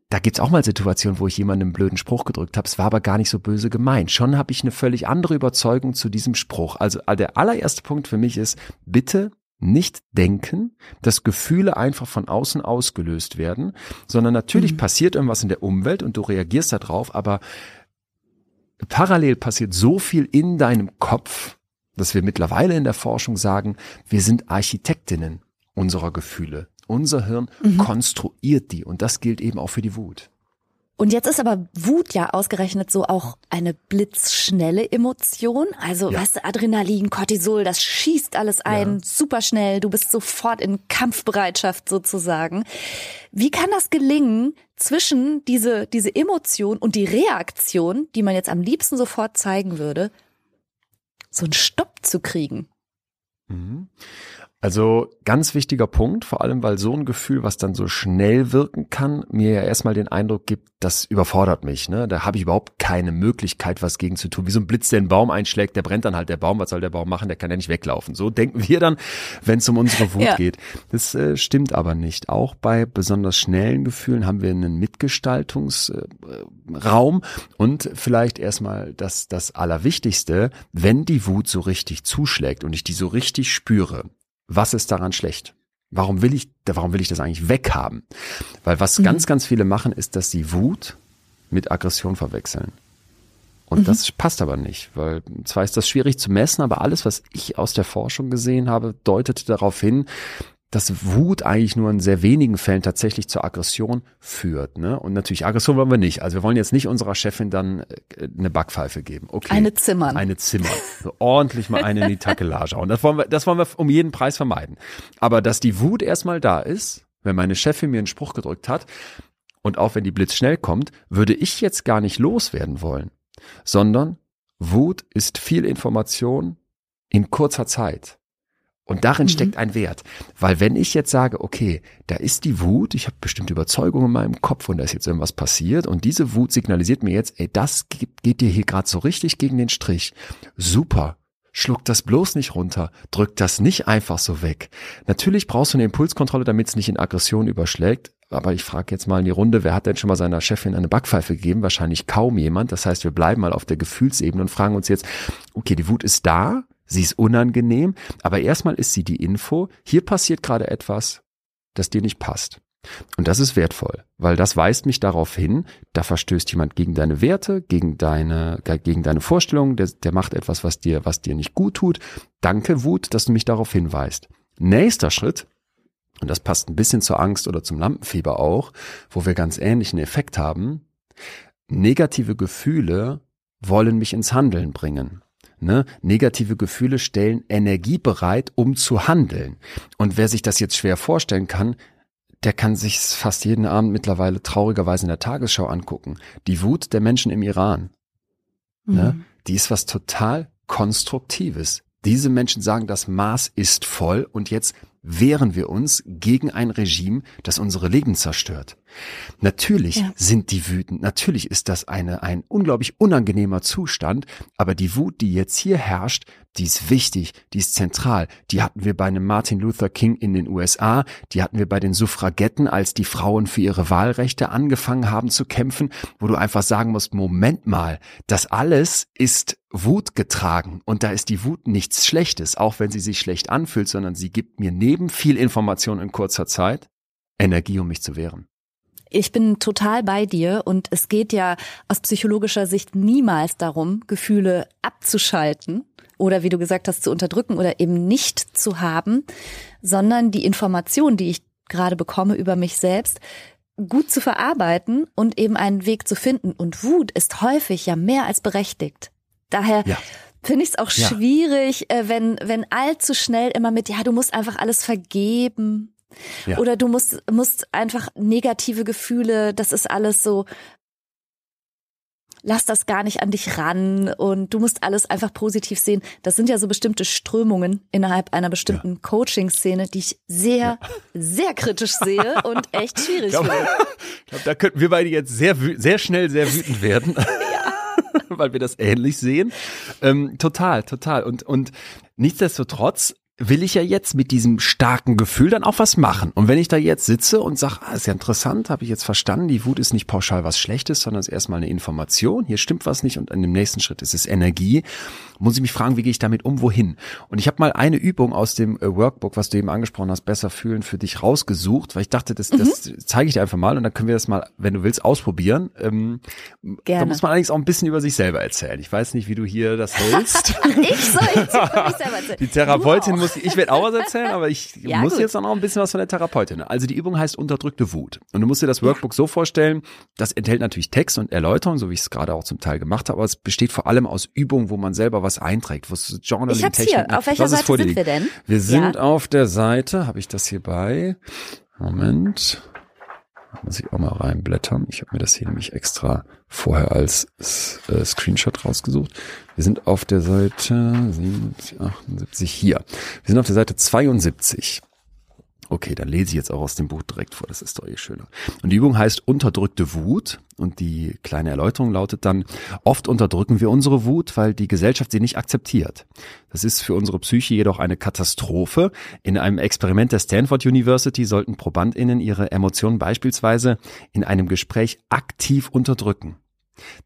da gibt's auch mal Situationen, wo ich jemandem einen blöden Spruch gedrückt habe. Es war aber gar nicht so böse gemeint. Schon habe ich eine völlig andere Überzeugung zu diesem Spruch. Also der allererste Punkt für mich ist, bitte nicht denken, dass Gefühle einfach von außen ausgelöst werden, sondern natürlich mhm. passiert irgendwas in der Umwelt und du reagierst darauf, aber parallel passiert so viel in deinem Kopf, dass wir mittlerweile in der Forschung sagen, wir sind Architektinnen unserer Gefühle. Unser Hirn mhm. konstruiert die und das gilt eben auch für die Wut.
Und jetzt ist aber Wut ja ausgerechnet so auch eine blitzschnelle Emotion. Also, ja. weißt du, Adrenalin, Cortisol, das schießt alles ein, ja. super schnell. Du bist sofort in Kampfbereitschaft sozusagen. Wie kann das gelingen, zwischen diese, diese Emotion und die Reaktion, die man jetzt am liebsten sofort zeigen würde, so einen Stopp zu kriegen?
Mhm. Also ganz wichtiger Punkt, vor allem weil so ein Gefühl, was dann so schnell wirken kann, mir ja erstmal den Eindruck gibt, das überfordert mich. Ne? Da habe ich überhaupt keine Möglichkeit, was gegen zu tun. Wie so ein Blitz, der einen Baum einschlägt, der brennt dann halt der Baum. Was soll der Baum machen? Der kann ja nicht weglaufen. So denken wir dann, wenn es um unsere Wut ja. geht. Das äh, stimmt aber nicht. Auch bei besonders schnellen Gefühlen haben wir einen Mitgestaltungsraum äh, und vielleicht erstmal das, das Allerwichtigste, wenn die Wut so richtig zuschlägt und ich die so richtig spüre, was ist daran schlecht? Warum will ich, warum will ich das eigentlich weghaben? Weil was mhm. ganz, ganz viele machen, ist, dass sie Wut mit Aggression verwechseln. Und mhm. das passt aber nicht, weil zwar ist das schwierig zu messen, aber alles, was ich aus der Forschung gesehen habe, deutete darauf hin, dass Wut eigentlich nur in sehr wenigen Fällen tatsächlich zur Aggression führt. Ne? Und natürlich Aggression wollen wir nicht. Also wir wollen jetzt nicht unserer Chefin dann äh, eine Backpfeife geben. Okay.
Eine Zimmern.
Eine Zimmern. So ordentlich mal eine in die Takelage. Und das wollen wir, das wollen wir um jeden Preis vermeiden. Aber dass die Wut erstmal da ist, wenn meine Chefin mir einen Spruch gedrückt hat, und auch wenn die Blitz schnell kommt, würde ich jetzt gar nicht loswerden wollen, sondern Wut ist viel Information in kurzer Zeit. Und darin mhm. steckt ein Wert. Weil wenn ich jetzt sage, okay, da ist die Wut, ich habe bestimmte Überzeugungen in meinem Kopf und da ist jetzt irgendwas passiert und diese Wut signalisiert mir jetzt, ey, das geht, geht dir hier gerade so richtig gegen den Strich. Super. Schluck das bloß nicht runter, drück das nicht einfach so weg. Natürlich brauchst du eine Impulskontrolle, damit es nicht in Aggression überschlägt. Aber ich frage jetzt mal in die Runde, wer hat denn schon mal seiner Chefin eine Backpfeife gegeben? Wahrscheinlich kaum jemand. Das heißt, wir bleiben mal auf der Gefühlsebene und fragen uns jetzt, okay, die Wut ist da, Sie ist unangenehm, aber erstmal ist sie die Info, hier passiert gerade etwas, das dir nicht passt. Und das ist wertvoll, weil das weist mich darauf hin, da verstößt jemand gegen deine Werte, gegen deine, gegen deine Vorstellungen, der, der macht etwas, was dir, was dir nicht gut tut. Danke, Wut, dass du mich darauf hinweist. Nächster Schritt, und das passt ein bisschen zur Angst oder zum Lampenfieber auch, wo wir ganz ähnlichen Effekt haben. Negative Gefühle wollen mich ins Handeln bringen. Ne? Negative Gefühle stellen Energie bereit, um zu handeln. Und wer sich das jetzt schwer vorstellen kann, der kann sich fast jeden Abend mittlerweile traurigerweise in der Tagesschau angucken. Die Wut der Menschen im Iran. Ne? Mhm. Ne? Die ist was total Konstruktives. Diese Menschen sagen, das Maß ist voll und jetzt wehren wir uns gegen ein Regime, das unsere Leben zerstört. Natürlich ja. sind die wütend, natürlich ist das eine, ein unglaublich unangenehmer Zustand, aber die Wut, die jetzt hier herrscht, die ist wichtig, die ist zentral. Die hatten wir bei einem Martin Luther King in den USA, die hatten wir bei den Suffragetten, als die Frauen für ihre Wahlrechte angefangen haben zu kämpfen, wo du einfach sagen musst, Moment mal, das alles ist Wut getragen und da ist die Wut nichts Schlechtes, auch wenn sie sich schlecht anfühlt, sondern sie gibt mir neben viel Information in kurzer Zeit Energie, um mich zu wehren.
Ich bin total bei dir und es geht ja aus psychologischer Sicht niemals darum, Gefühle abzuschalten oder wie du gesagt hast, zu unterdrücken oder eben nicht zu haben, sondern die Information, die ich gerade bekomme über mich selbst, gut zu verarbeiten und eben einen Weg zu finden. Und Wut ist häufig ja mehr als berechtigt. Daher ja. Finde ich es auch
Ja.
schwierig, äh, wenn, wenn allzu schnell immer mit, ja, du musst einfach alles vergeben.
Ja.
Oder du musst, musst einfach negative Gefühle, das ist alles so, lass das gar nicht an dich ran und du musst alles einfach positiv sehen. Das sind ja so bestimmte Strömungen innerhalb einer bestimmten Coaching-Szene, die ich sehr, sehr kritisch sehe und echt schwierig finde.
ich glaube, da könnten wir beide jetzt sehr, sehr schnell sehr wütend werden. Weil wir das ähnlich sehen. Ähm, total, total. Und, und nichtsdestotrotz will ich ja jetzt mit diesem starken Gefühl dann auch was machen. Und wenn ich da jetzt sitze und sage, ah, ist ja interessant, habe ich jetzt verstanden, die Wut ist nicht pauschal was Schlechtes, sondern es ist erstmal eine Information, hier stimmt was nicht und in dem nächsten Schritt ist es Energie, muss ich mich fragen, wie gehe ich damit um, wohin? Und ich habe mal eine Übung aus dem äh, Workbook, was du eben angesprochen hast, besser fühlen für dich rausgesucht, weil ich dachte, das, das zeige ich dir einfach mal und dann können wir das mal, wenn du willst, ausprobieren. Ähm, Da
Gerne.
muss man allerdings auch ein bisschen über sich selber erzählen. Ich weiß nicht, wie du hier das hältst.
Ich soll jetzt über mich selber erzählen.
Die Therapeutin. Muss, ich werde auch was erzählen, aber ich
Ja,
muss
gut.
jetzt auch noch ein bisschen was von der Therapeutin. Also die Übung heißt unterdrückte Wut. Und du musst dir das Workbook so vorstellen, das enthält natürlich Text und Erläuterung, so wie ich es gerade auch zum Teil gemacht habe, aber es besteht vor allem aus Übungen, wo man selber was einträgt, wo es Journaling
Ich hab's hier.
Techniken-
Auf welcher Seite sind wir denn?
Wir sind
Ja.
auf der Seite, habe ich das hier bei? Moment. Muss ich auch mal reinblättern. Ich habe mir das hier nämlich extra vorher als äh, Screenshot rausgesucht. Wir sind auf der Seite 77, 78 hier. Wir sind auf der Seite 72. Okay, dann lese ich jetzt auch aus dem Buch direkt vor, das ist doch eh schöner. Und die Übung heißt unterdrückte Wut und die kleine Erläuterung lautet dann, oft unterdrücken wir unsere Wut, weil die Gesellschaft sie nicht akzeptiert. Das ist für unsere Psyche jedoch eine Katastrophe. In einem Experiment der Stanford University sollten ProbandInnen ihre Emotionen beispielsweise in einem Gespräch aktiv unterdrücken.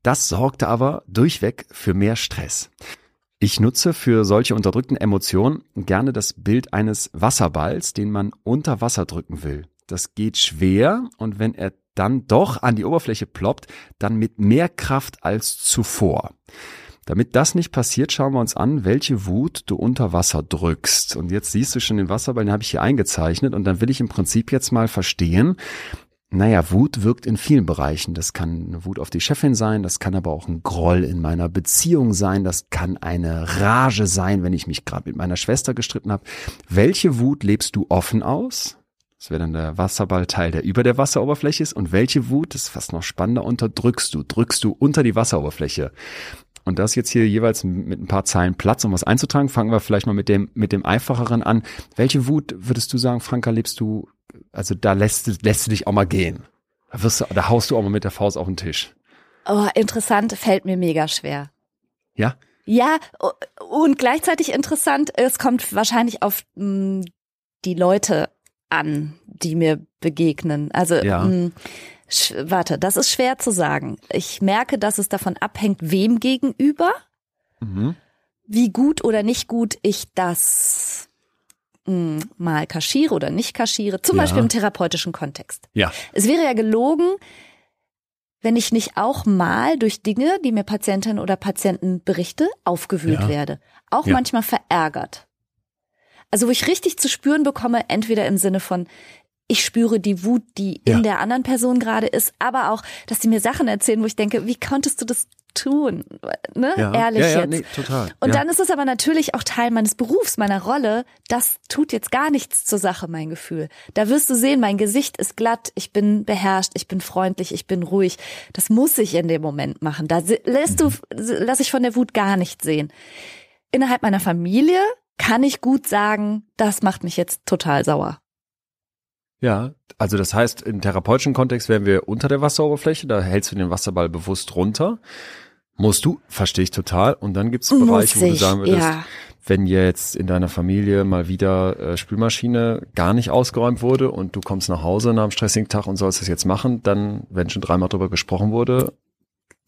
Das sorgte aber durchweg für mehr Stress. Ich nutze für solche unterdrückten Emotionen gerne das Bild eines Wasserballs, den man unter Wasser drücken will. Das geht schwer und wenn er dann doch an die Oberfläche ploppt, dann mit mehr Kraft als zuvor. Damit das nicht passiert, schauen wir uns an, welche Wut du unter Wasser drückst. Und jetzt siehst du schon den Wasserball, den habe ich hier eingezeichnet und dann will ich im Prinzip jetzt mal verstehen, naja, Wut wirkt in vielen Bereichen. Das kann eine Wut auf die Chefin sein, das kann aber auch ein Groll in meiner Beziehung sein, das kann eine Rage sein, wenn ich mich gerade mit meiner Schwester gestritten habe. Welche Wut lebst du offen aus? Das wäre dann der Wasserballteil, der über der Wasseroberfläche ist. Und welche Wut, das ist fast noch spannender, unterdrückst du? Drückst du unter die Wasseroberfläche? Und das jetzt hier jeweils mit ein paar Zeilen Platz, um was einzutragen. Fangen wir vielleicht mal mit dem, mit dem einfacheren an. Welche Wut würdest du sagen, Franka, lebst du, also da lässt, du- lässt du dich auch mal gehen? Da, wirst du, da haust du auch mal mit der Faust auf den Tisch.
Oh, interessant, fällt mir mega schwer.
Ja?
Ja, und gleichzeitig interessant, es kommt wahrscheinlich auf mh, die Leute an, die mir begegnen. Also,
Ja.
mh, sch warte, das ist schwer zu sagen. Ich merke, dass es davon abhängt, wem gegenüber,
Mhm.
wie gut oder nicht gut ich das mh, mal kaschiere oder nicht kaschiere, zum
Ja.
Beispiel im therapeutischen Kontext.
Ja.
Es wäre ja gelogen, wenn ich nicht auch mal durch Dinge, die mir Patientinnen oder Patienten berichte, aufgewühlt
Ja.
werde. Auch
Ja.
manchmal verärgert. Also wo ich richtig zu spüren bekomme, entweder im Sinne von, ich spüre die Wut, die
Ja.
in der anderen Person gerade ist, aber auch, dass sie mir Sachen erzählen, wo ich denke, wie konntest du das tun? Ne?
Ja.
Ehrlich
ja, ja,
jetzt.
Nee, total.
Und
ja.
dann ist es aber natürlich auch Teil meines Berufs, meiner Rolle. Das tut jetzt gar nichts zur Sache, mein Gefühl. Da wirst du sehen, mein Gesicht ist glatt, ich bin beherrscht, ich bin freundlich, ich bin ruhig. Das muss ich in dem Moment machen. Da lässt du, lass ich von der Wut gar nicht sehen. Innerhalb meiner Familie kann ich gut sagen, das macht mich jetzt total sauer.
Ja, also das heißt, im therapeutischen Kontext wären wir unter der Wasseroberfläche, da hältst du den Wasserball bewusst runter. Musst du, verstehe ich total. Und dann gibt es Bereiche, wo du
ich,
sagen würdest,
ja.
wenn jetzt in deiner Familie mal wieder äh, Spülmaschine gar nicht ausgeräumt wurde und du kommst nach Hause nach einem stressigen Tag und sollst es jetzt machen, dann, wenn schon dreimal drüber gesprochen wurde,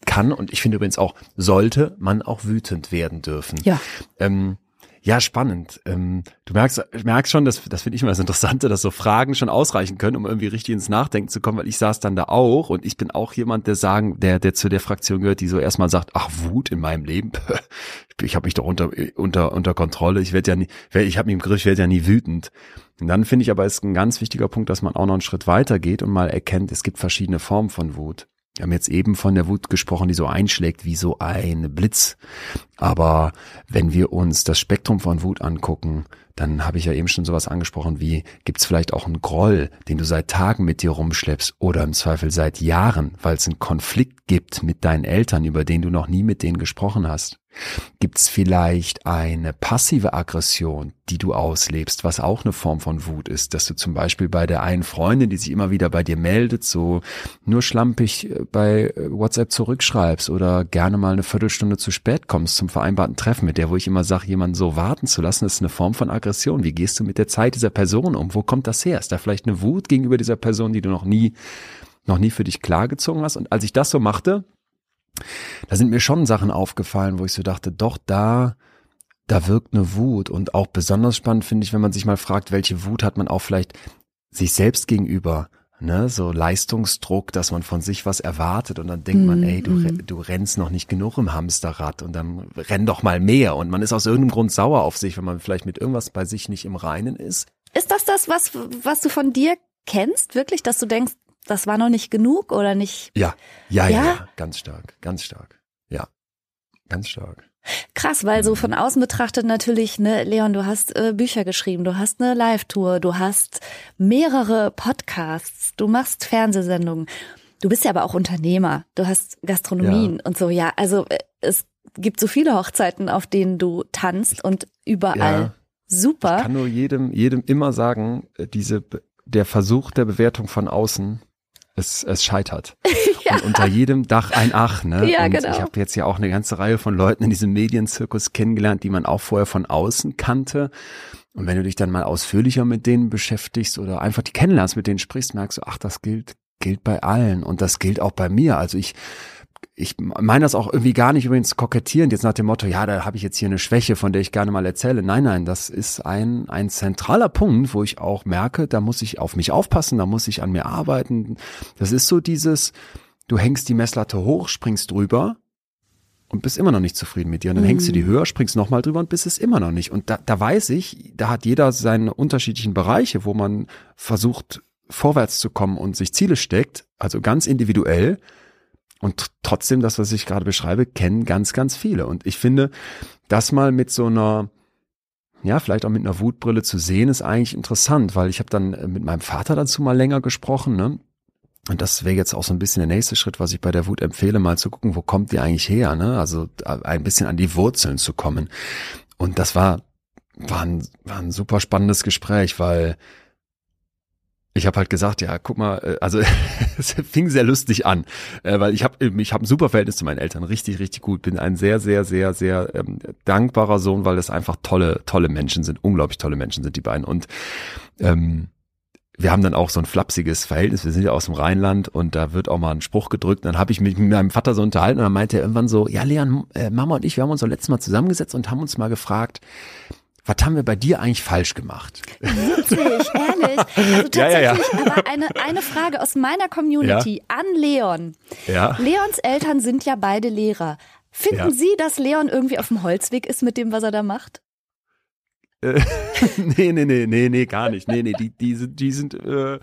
kann und ich finde übrigens auch, sollte man auch wütend werden dürfen.
Ja.
Ähm, ja, spannend. Ähm, du merkst, merkst schon, das, das finde ich immer das Interessante, dass so Fragen schon ausreichen können, um irgendwie richtig ins Nachdenken zu kommen, weil ich saß dann da auch und ich bin auch jemand, der sagen, der, der zu der Fraktion gehört, die so erstmal sagt, ach, Wut in meinem Leben, ich habe mich doch unter, unter, unter Kontrolle, ich werde ja nie, ich habe mich im Griff, ich werde ja nie wütend. Und dann finde ich aber, ist ein ganz wichtiger Punkt, dass man auch noch einen Schritt weiter geht und mal erkennt, es gibt verschiedene Formen von Wut. Wir haben jetzt eben von der Wut gesprochen, die so einschlägt wie so ein Blitz. Aber wenn wir uns das Spektrum von Wut angucken, dann habe ich ja eben schon sowas angesprochen wie, gibt es vielleicht auch einen Groll, den du seit Tagen mit dir rumschleppst oder im Zweifel seit Jahren, weil es einen Konflikt gibt mit deinen Eltern, über den du noch nie mit denen gesprochen hast. Gibt es vielleicht eine passive Aggression, die du auslebst, was auch eine Form von Wut ist, dass du zum Beispiel bei der einen Freundin, die sich immer wieder bei dir meldet, so nur schlampig äh, bei äh, WhatsApp zurückschreibst oder gerne mal eine Viertelstunde zu spät kommst zum vereinbarten Treffen mit der, wo ich immer sage, jemanden so warten zu lassen, ist eine Form von Aggression. Wie gehst du mit der Zeit dieser Person um? Wo kommt das her? Ist da vielleicht eine Wut gegenüber dieser Person, die du noch nie, noch nie für dich klargezogen hast? Und als ich das so machte, da sind mir schon Sachen aufgefallen, wo ich so dachte, doch da, da wirkt eine Wut. Und auch besonders spannend finde ich, wenn man sich mal fragt, welche Wut hat man auch vielleicht sich selbst gegenüber. Ne, so Leistungsdruck, dass man von sich was erwartet und dann denkt man, mhm, ey, du, mm. du rennst noch nicht genug im Hamsterrad und dann renn doch mal mehr und man ist aus irgendeinem Grund sauer auf sich, wenn man vielleicht mit irgendwas bei sich nicht im Reinen ist.
Ist das das, was, was du von dir kennst, wirklich, dass du denkst, das war noch nicht genug oder nicht?
Ja, ja, ja, ja, ganz stark, ganz stark. Ja, ganz stark.
Krass, weil so von außen betrachtet natürlich, ne, Leon, du hast äh, Bücher geschrieben, du hast eine Live-Tour, du hast mehrere Podcasts, du machst Fernsehsendungen. Du bist ja aber auch Unternehmer, du hast Gastronomien ja. und so, ja. Also äh, es gibt so viele Hochzeiten, auf denen du tanzt und überall. Ja. Super.
Ich kann nur jedem, jedem immer sagen, äh, diese, der Versuch der Bewertung von außen es, es scheitert. ja. Und unter jedem Dach ein Ach, ne?
Ja,
und
genau.
ich habe jetzt ja auch eine ganze Reihe von Leuten in diesem Medienzirkus kennengelernt, die man auch vorher von außen kannte. Und wenn du dich dann mal ausführlicher mit denen beschäftigst oder einfach die kennenlernst, mit denen sprichst, merkst du, ach, das gilt, gilt bei allen. Und das gilt auch bei mir. Also ich ich meine das auch irgendwie gar nicht übrigens kokettierend, jetzt nach dem Motto, ja, da habe ich jetzt hier eine Schwäche, von der ich gerne mal erzähle. Nein, nein, das ist ein, ein zentraler Punkt, wo ich auch merke, da muss ich auf mich aufpassen, da muss ich an mir arbeiten. Das ist so dieses, du hängst die Messlatte hoch, springst drüber und bist immer noch nicht zufrieden mit dir. Und dann mhm. hängst du die mhm. höher, springst nochmal drüber und bist es immer noch nicht. Und da, da weiß ich, da hat jeder seine unterschiedlichen Bereiche, wo man versucht, vorwärts zu kommen und sich Ziele steckt, also ganz individuell. Und trotzdem, das, was ich gerade beschreibe, kennen ganz, ganz viele. Und ich finde, das mal mit so einer, ja, vielleicht auch mit einer Wutbrille zu sehen, ist eigentlich interessant, weil ich habe dann äh, mit meinem Vater dazu mal länger gesprochen, ne? Und das wäre jetzt auch so ein bisschen der nächste Schritt, was ich bei der Wut empfehle, mal zu gucken, wo kommt die eigentlich her, ne? Also ein bisschen an die Wurzeln zu kommen. Und das war, war ein, war ein super spannendes Gespräch, weil ich habe halt gesagt, ja, guck mal, äh, also es fing sehr lustig an, äh, weil ich habe ich hab ein super Verhältnis zu meinen Eltern, richtig, richtig gut. Bin ein sehr, sehr, sehr, sehr ähm, dankbarer Sohn, weil das einfach tolle, tolle Menschen sind, unglaublich tolle Menschen sind die beiden. Und ähm, wir haben dann auch so ein flapsiges Verhältnis. Wir sind ja aus dem Rheinland und da wird auch mal ein Spruch gedrückt. Dann habe ich mich mit meinem Vater so unterhalten und dann meinte er irgendwann so, ja, Leon, äh, Mama und ich, wir haben uns so letztes Mal zusammengesetzt und haben uns mal gefragt, was haben wir bei dir eigentlich falsch gemacht?
Witzig, ehrlich. Also tatsächlich, ja, ja, ja. aber eine, eine Frage aus meiner Community an Leon.
Ja.
Leons Eltern sind ja beide Lehrer. Finden Sie, dass Leon irgendwie auf dem Holzweg ist mit dem, was er da macht?
Äh, nee, nee, nee, nee, nee, gar nicht. Nee, nee, die, die sind, die sind, äh,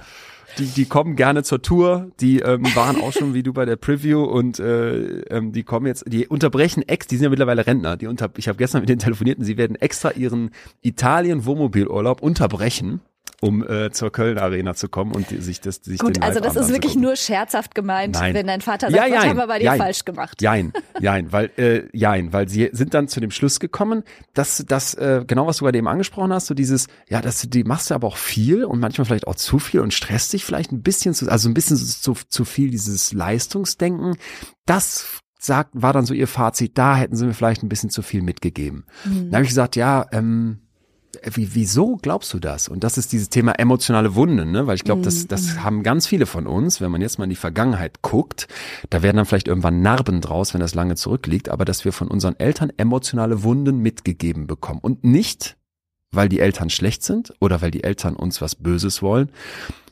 die, die kommen gerne zur Tour, die ähm, waren auch schon wie du bei der Preview und äh, ähm, die kommen jetzt, die unterbrechen ex, die sind ja mittlerweile Rentner, die unter, ich habe gestern mit denen telefoniert und sie werden extra ihren Italien-Wohnmobilurlaub unterbrechen um äh, zur Köln Arena zu kommen und sich das sich
Gut,
den
also das ist wirklich nur scherzhaft gemeint, Nein. wenn dein Vater sagt, ja, was haben wir bei dir jein, falsch gemacht?
Jein, jein, weil äh, jein, weil sie sind dann zu dem Schluss gekommen, dass das äh, genau was du gerade eben angesprochen hast, so dieses ja, das die machst du aber auch viel und manchmal vielleicht auch zu viel und stresst dich vielleicht ein bisschen zu, also ein bisschen zu, zu viel dieses Leistungsdenken. Das sagt war dann so ihr Fazit, da hätten sie mir vielleicht ein bisschen zu viel mitgegeben. Mhm. Dann habe ich gesagt, ja, ähm, wie, wieso glaubst du das? Und das ist dieses Thema emotionale Wunden, ne? Weil ich glaube, das, das mhm. haben ganz viele von uns, wenn man jetzt mal in die Vergangenheit guckt, da werden dann vielleicht irgendwann Narben draus, wenn das lange zurückliegt, aber dass wir von unseren Eltern emotionale Wunden mitgegeben bekommen. Und nicht, weil die Eltern schlecht sind oder weil die Eltern uns was Böses wollen,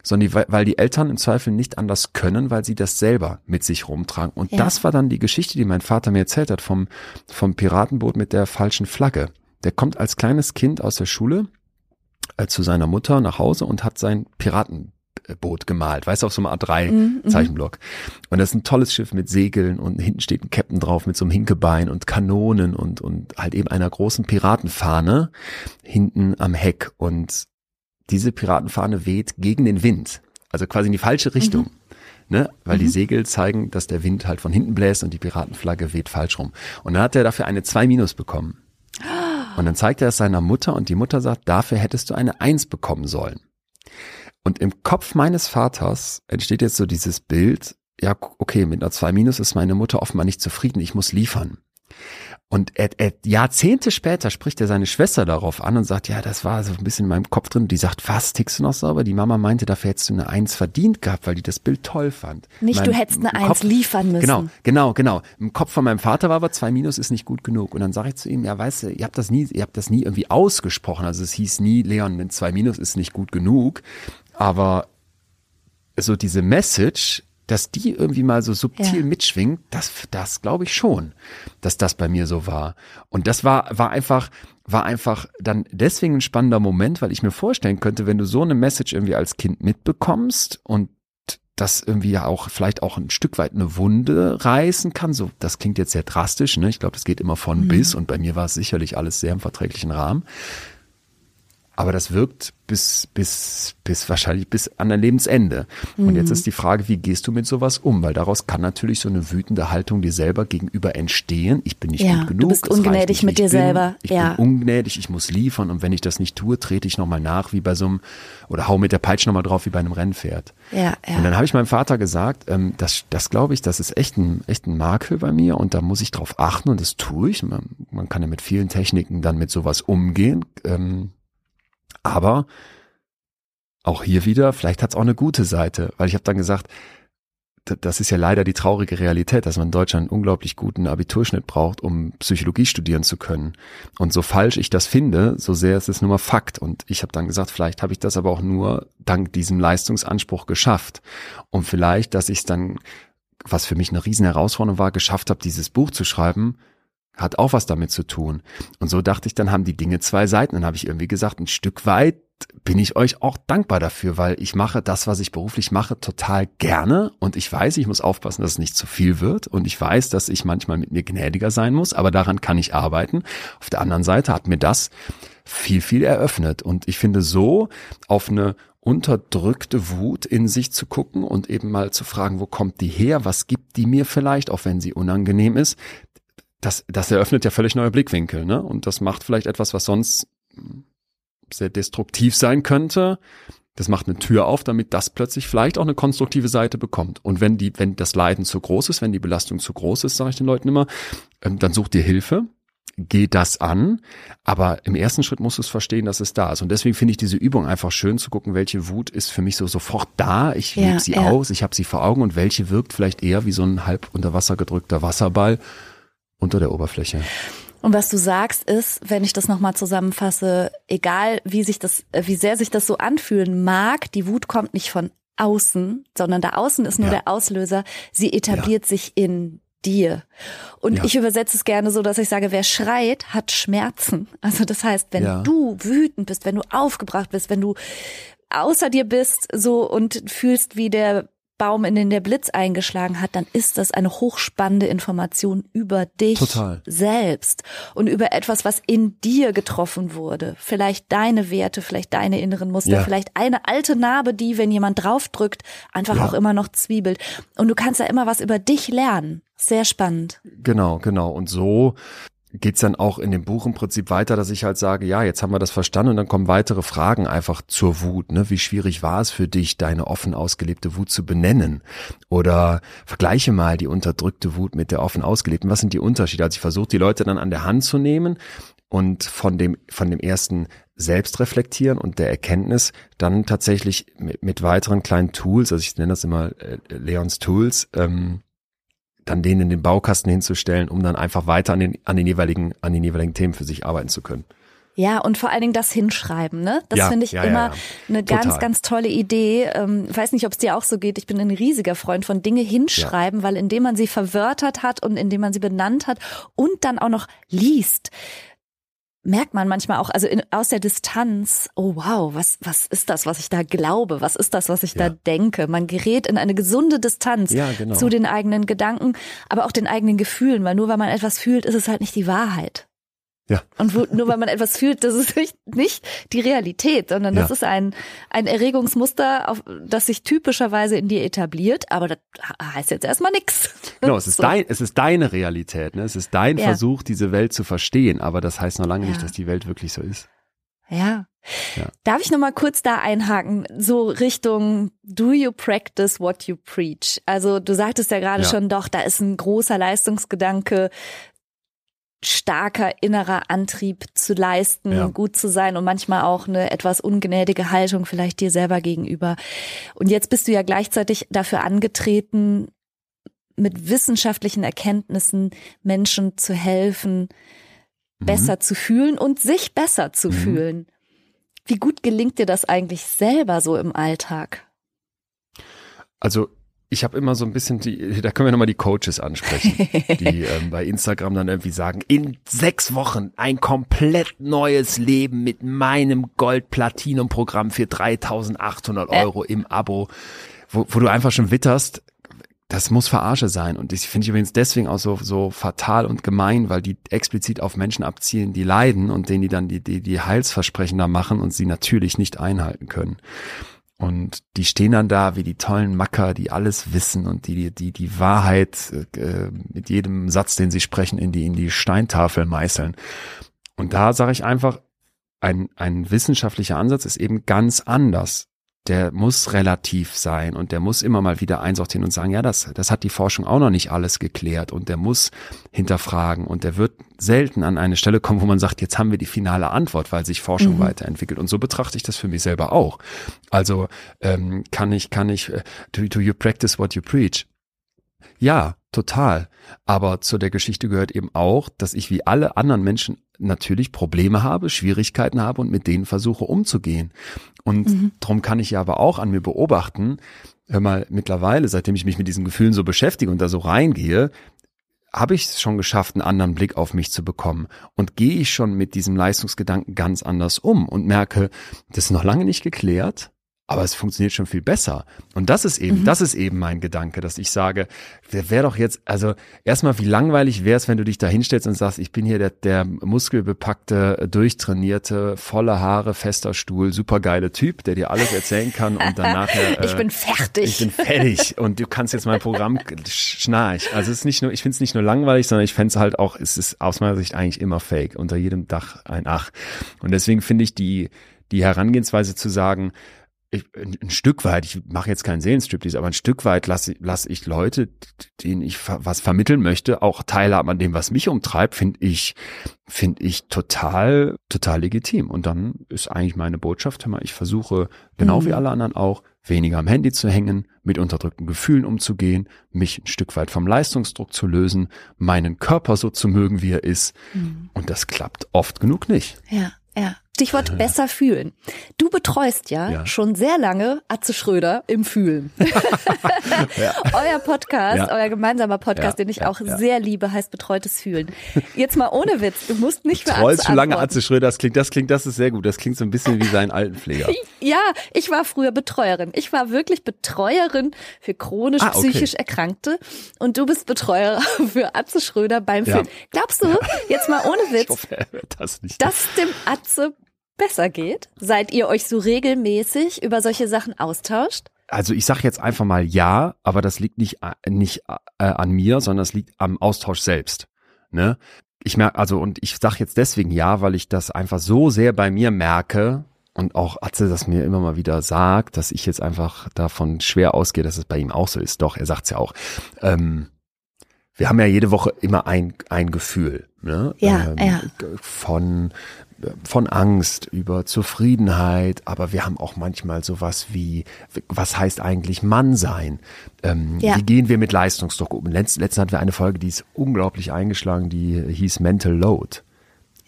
sondern die, weil die Eltern im Zweifel nicht anders können, weil sie das selber mit sich rumtragen. Und ja. das war dann die Geschichte, die mein Vater mir erzählt hat vom, vom Piratenboot mit der falschen Flagge. Der kommt als kleines Kind aus der Schule äh, zu seiner Mutter nach Hause und hat sein Piraten Segelboot gemalt, weißt du, auf so einem A3-Zeichenblock. Mhm. Und das ist ein tolles Schiff mit Segeln und hinten steht ein Captain drauf mit so einem Hinkebein und Kanonen und, und halt eben einer großen Piratenfahne hinten am Heck. Und diese Piratenfahne weht gegen den Wind, also quasi in die falsche Richtung. Mhm. Ne? Weil mhm. die Segel zeigen, dass der Wind halt von hinten bläst und die Piratenflagge weht falsch rum. Und dann hat er dafür eine 2 Minus bekommen. Und dann zeigt er es seiner Mutter und die Mutter sagt, dafür hättest du eine Eins bekommen sollen. Und im Kopf meines Vaters entsteht jetzt so dieses Bild, ja, okay, mit einer 2 Minus ist meine Mutter offenbar nicht zufrieden, ich muss liefern. Und er, er, Jahrzehnte später spricht er seine Schwester darauf an und sagt, ja, das war so ein bisschen in meinem Kopf drin. Die sagt, was, tickst du noch sauber? Die Mama meinte, dafür hättest du eine Eins verdient gehabt, weil die das Bild toll fand.
Nicht, mein, du hättest eine Eins liefern müssen.
Genau, genau, genau. Im Kopf von meinem Vater war aber zwei Minus ist nicht gut genug. Und dann sage ich zu ihm, ja, weißt du, ihr habt das nie, ihr habt das nie irgendwie ausgesprochen. Also es hieß nie, Leon, zwei Minus ist nicht gut genug. Aber so diese Message, dass die irgendwie mal so subtil ja. mitschwingt, das, das glaube ich schon, dass das bei mir so war. Und das war, war einfach, war einfach dann deswegen ein spannender Moment, weil ich mir vorstellen könnte, wenn du so eine Message irgendwie als Kind mitbekommst und das irgendwie ja auch vielleicht auch ein Stück weit eine Wunde reißen kann. So, das klingt jetzt sehr drastisch, ne? Ich glaube, das geht immer von mhm. bis und bei mir war es sicherlich alles sehr im verträglichen Rahmen. Aber das wirkt bis, bis, bis wahrscheinlich bis an dein Lebensende. Mhm. Und jetzt mhm. ist die Frage, wie gehst du mit sowas um? Weil daraus kann natürlich so eine wütende Haltung dir selber gegenüber entstehen. Ich bin nicht ja, gut genug.
Du bist ungnädig mit dir bin. selber.
Ich
ja.
bin ungnädig, ich muss liefern. Und wenn ich das nicht tue, trete ich nochmal nach, wie bei so einem, oder hau mit der Peitsche nochmal drauf, wie bei einem Rennpferd. Ja, ja. Und dann habe ich meinem Vater gesagt, ähm, das, das glaube ich, das ist echt ein, echt ein Makel bei mir und da muss ich drauf achten und das tue ich. Man, man kann ja mit vielen Techniken dann mit sowas umgehen. Ähm, aber auch hier wieder, vielleicht hat es auch eine gute Seite, weil ich habe dann gesagt, das ist ja leider die traurige Realität, dass man in Deutschland einen unglaublich guten Abiturschnitt braucht, um Psychologie studieren zu können. Und so falsch ich das finde, so sehr ist es nur mal Fakt. Und ich habe dann gesagt, vielleicht habe ich das aber auch nur dank diesem Leistungsanspruch geschafft. Und vielleicht, dass ich es dann, was für mich eine riesen Herausforderung war, geschafft habe, dieses Buch zu schreiben, hat auch was damit zu tun. Und so dachte ich, dann haben die Dinge zwei Seiten. Dann habe ich irgendwie gesagt, ein Stück weit bin ich euch auch dankbar dafür, weil ich mache das, was ich beruflich mache, total gerne. Und ich weiß, ich muss aufpassen, dass es nicht zu viel wird. Und ich weiß, dass ich manchmal mit mir gnädiger sein muss, aber daran kann ich arbeiten. Auf der anderen Seite hat mir das viel, viel eröffnet. Und ich finde so auf eine unterdrückte Wut in sich zu gucken und eben mal zu fragen, wo kommt die her? Was gibt die mir vielleicht, auch wenn sie unangenehm ist? Das, das eröffnet ja völlig neue Blickwinkel, ne? Und das macht vielleicht etwas, was sonst sehr destruktiv sein könnte. Das macht eine Tür auf, damit das plötzlich vielleicht auch eine konstruktive Seite bekommt. Und wenn die, wenn das Leiden zu groß ist, wenn die Belastung zu groß ist, sage ich den Leuten immer, ähm, dann such dir Hilfe, geh das an. Aber im ersten Schritt musst du es verstehen, dass es da ist. Und deswegen finde ich diese Übung einfach schön zu gucken, welche Wut ist für mich so sofort da. Ich ja, lebe sie ja. aus, ich habe sie vor Augen und welche wirkt vielleicht eher wie so ein halb unter Wasser gedrückter Wasserball unter der Oberfläche.
Und was du sagst ist, wenn ich das nochmal zusammenfasse, egal wie sich das, wie sehr sich das so anfühlen mag, die Wut kommt nicht von außen, sondern da außen ist nur ja. der Auslöser. Sie etabliert ja. sich in dir. Und ja. ich übersetze es gerne so, dass ich sage, wer schreit, hat Schmerzen. Also das heißt, wenn du wütend bist, wenn du aufgebracht bist, wenn du außer dir bist so und fühlst, wie der Baum, in den der Blitz eingeschlagen hat, dann ist das eine hochspannende Information über dich Total. selbst und über etwas, was in dir getroffen wurde. Vielleicht deine Werte, vielleicht deine inneren Muster, ja. vielleicht eine alte Narbe, die, wenn jemand draufdrückt, einfach ja. auch immer noch zwiebelt. Und du kannst ja immer was über dich lernen. Sehr spannend.
Genau, genau. Und so geht's dann auch in dem Buch im Prinzip weiter, dass ich halt sage, ja, jetzt haben wir das verstanden und dann kommen weitere Fragen einfach zur Wut. Ne? Wie schwierig war es für dich, deine offen ausgelebte Wut zu benennen? Oder vergleiche mal die unterdrückte Wut mit der offen ausgelebten. Was sind die Unterschiede? Also ich versuche die Leute dann an der Hand zu nehmen und von dem, von dem ersten Selbstreflektieren und der Erkenntnis dann tatsächlich mit, mit weiteren kleinen Tools, also ich nenne das immer äh, Leons Tools, ähm, dann denen in den Baukasten hinzustellen, um dann einfach weiter an den, an den jeweiligen, an den jeweiligen Themen für sich arbeiten zu können.
Ja, und vor allen Dingen das Hinschreiben, ne? Das ja, finde ich ja, immer ja, eine Total. ganz, ganz tolle Idee. Ähm, weiß nicht, ob es dir auch so geht. Ich bin ein riesiger Freund von Dinge hinschreiben, weil indem man sie verwörtert hat und indem man sie benannt hat und dann auch noch liest, merkt man manchmal auch, also in, aus der Distanz, oh wow, was, was ist das, was ich da glaube? Was ist das, was ich ja. da denke? Man gerät in eine gesunde Distanz ja, genau. zu den eigenen Gedanken, aber auch den eigenen Gefühlen, weil nur weil man etwas fühlt, ist es halt nicht die Wahrheit.
Ja.
Und wo, nur weil man etwas fühlt, das ist nicht, die Realität, sondern das ja. ist ein, ein Erregungsmuster, auf, das sich typischerweise in dir etabliert, aber das heißt jetzt erstmal nichts.
Genau, es ist so. dein, es ist deine Realität, ne? Es ist dein ja. Versuch, diese Welt zu verstehen, aber das heißt noch lange ja. nicht, dass die Welt wirklich so ist.
Ja. ja. Darf ich noch mal kurz da einhaken, so Richtung Do you practice what you preach? Also du sagtest ja gerade schon, doch, da ist ein großer Leistungsgedanke starker innerer Antrieb zu leisten, ja. gut zu sein und manchmal auch eine etwas ungnädige Haltung vielleicht dir selber gegenüber. Und jetzt bist du ja gleichzeitig dafür angetreten, mit wissenschaftlichen Erkenntnissen Menschen zu helfen, mhm. besser zu fühlen und sich besser zu mhm. fühlen. Wie gut gelingt dir das eigentlich selber so im Alltag?
Also ich habe immer so ein bisschen die, da können wir nochmal die Coaches ansprechen, die ähm, bei Instagram dann irgendwie sagen, in sechs Wochen ein komplett neues Leben mit meinem Gold-Platinum-Programm für 3800 Euro äh. im Abo, wo, wo du einfach schon witterst, das muss Verarsche sein. Und das finde ich übrigens deswegen auch so, so fatal und gemein, weil die explizit auf Menschen abzielen, die leiden und denen die dann die, die, die Heilsversprechen da machen und sie natürlich nicht einhalten können. Und die stehen dann da wie die tollen Macker, die alles wissen und die die die Wahrheit äh, mit jedem Satz, den sie sprechen, in die in die Steintafel meißeln. Und da sage ich einfach, ein ein wissenschaftlicher Ansatz ist eben ganz anders der muss relativ sein und der muss immer mal wieder einsortieren und sagen, ja, das, das hat die Forschung auch noch nicht alles geklärt und der muss hinterfragen und der wird selten an eine Stelle kommen, wo man sagt, jetzt haben wir die finale Antwort, weil sich Forschung mhm. weiterentwickelt. Und so betrachte ich das für mich selber auch. Also ähm, kann ich, kann ich, äh, do, do you practice what you preach? Ja, total. Aber zu der Geschichte gehört eben auch, dass ich wie alle anderen Menschen natürlich Probleme habe, Schwierigkeiten habe und mit denen versuche umzugehen. Und mhm. darum kann ich ja aber auch an mir beobachten, hör mal, mittlerweile, seitdem ich mich mit diesen Gefühlen so beschäftige und da so reingehe, habe ich es schon geschafft, einen anderen Blick auf mich zu bekommen und gehe ich schon mit diesem Leistungsgedanken ganz anders um und merke, das ist noch lange nicht geklärt, aber es funktioniert schon viel besser. Und das ist eben, mhm. das ist eben mein Gedanke, dass ich sage, wer wäre doch jetzt, also erstmal, wie langweilig wäre es, wenn du dich da hinstellst und sagst, ich bin hier der, der muskelbepackte, durchtrainierte, volle Haare, fester Stuhl, supergeile Typ, der dir alles erzählen kann und dann nachher.
Äh, ich bin fertig.
Ich bin fertig und du kannst jetzt mein Programm schnarch. Also es ist nicht nur, ich finde es nicht nur langweilig, sondern ich fände es halt auch, es ist aus meiner Sicht eigentlich immer fake. Unter jedem Dach ein Ach. Und deswegen finde ich die, die Herangehensweise zu sagen, ich, ein, ein Stück weit, ich mache jetzt keinen Seelenstriptease, aber ein Stück weit lasse lass ich Leute, denen ich was vermitteln möchte, auch teilhaben an dem, was mich umtreibt, finde ich, finde ich total, total legitim. Und dann ist eigentlich meine Botschaft immer, ich versuche, genau mhm. wie alle anderen auch, weniger am Handy zu hängen, mit unterdrückten Gefühlen umzugehen, mich ein Stück weit vom Leistungsdruck zu lösen, meinen Körper so zu mögen, wie er ist. Mhm. Und das klappt oft genug nicht.
Ja, ja. Stichwort besser fühlen. Du betreust ja, ja, schon sehr lange Atze Schröder im Fühlen. ja. Euer Podcast, ja. euer gemeinsamer Podcast, den ich auch sehr liebe, heißt Betreutes Fühlen. Jetzt mal ohne Witz, du musst nicht für
Atze zu lange Atze Schröder, das klingt, das klingt, das ist sehr gut. Das klingt so ein bisschen wie sein Altenpfleger.
ja, ich war früher Betreuerin. Ich war wirklich Betreuerin für chronisch ah, okay. psychisch Erkrankte und du bist Betreuer für Atze Schröder beim Fühlen. Glaubst du, jetzt mal ohne Witz, hoffe, das dass dem Atze besser geht? Seid ihr euch so regelmäßig über solche Sachen austauscht?
Also ich sage jetzt einfach mal ja, aber das liegt nicht, äh, nicht äh, an mir, sondern es liegt am Austausch selbst. Ne? Ich merke, also und ich sage jetzt deswegen ja, weil ich das einfach so sehr bei mir merke und auch Atze das mir immer mal wieder sagt, dass ich jetzt einfach davon schwer ausgehe, dass es bei ihm auch so ist. Doch, er sagt es ja auch. Ähm, wir haben ja jede Woche immer ein, ein Gefühl. Ne?
Ja, ähm, ja.
Von von Angst über Zufriedenheit, aber wir haben auch manchmal sowas wie, was heißt eigentlich Mann sein? Ähm, ja. Wie gehen wir mit Leistungsdruck um? Letzt, letztens hatten wir eine Folge, die ist unglaublich eingeschlagen, die hieß Mental Load.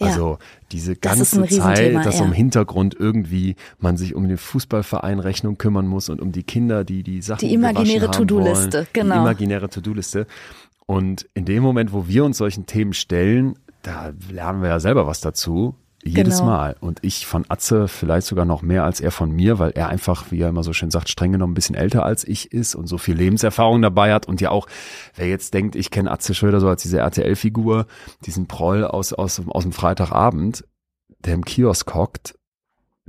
Also diese ganze das Zeit, dass ja. im Hintergrund irgendwie man sich um den Fußballverein Rechnung kümmern muss und um die Kinder, die die Sachen
Die imaginäre To-Do-Liste, genau.
Die imaginäre To-Do-Liste. Und in dem Moment, wo wir uns solchen Themen stellen, da lernen wir ja selber was dazu Jedes genau. Mal. Und ich von Atze vielleicht sogar noch mehr als er von mir, weil er einfach, wie er immer so schön sagt, streng genommen ein bisschen älter als ich ist und so viel Lebenserfahrung dabei hat. Und ja auch, wer jetzt denkt, ich kenne Atze Schröder so als diese RTL-Figur, diesen Proll aus, aus, aus dem Freitagabend, der im Kiosk hockt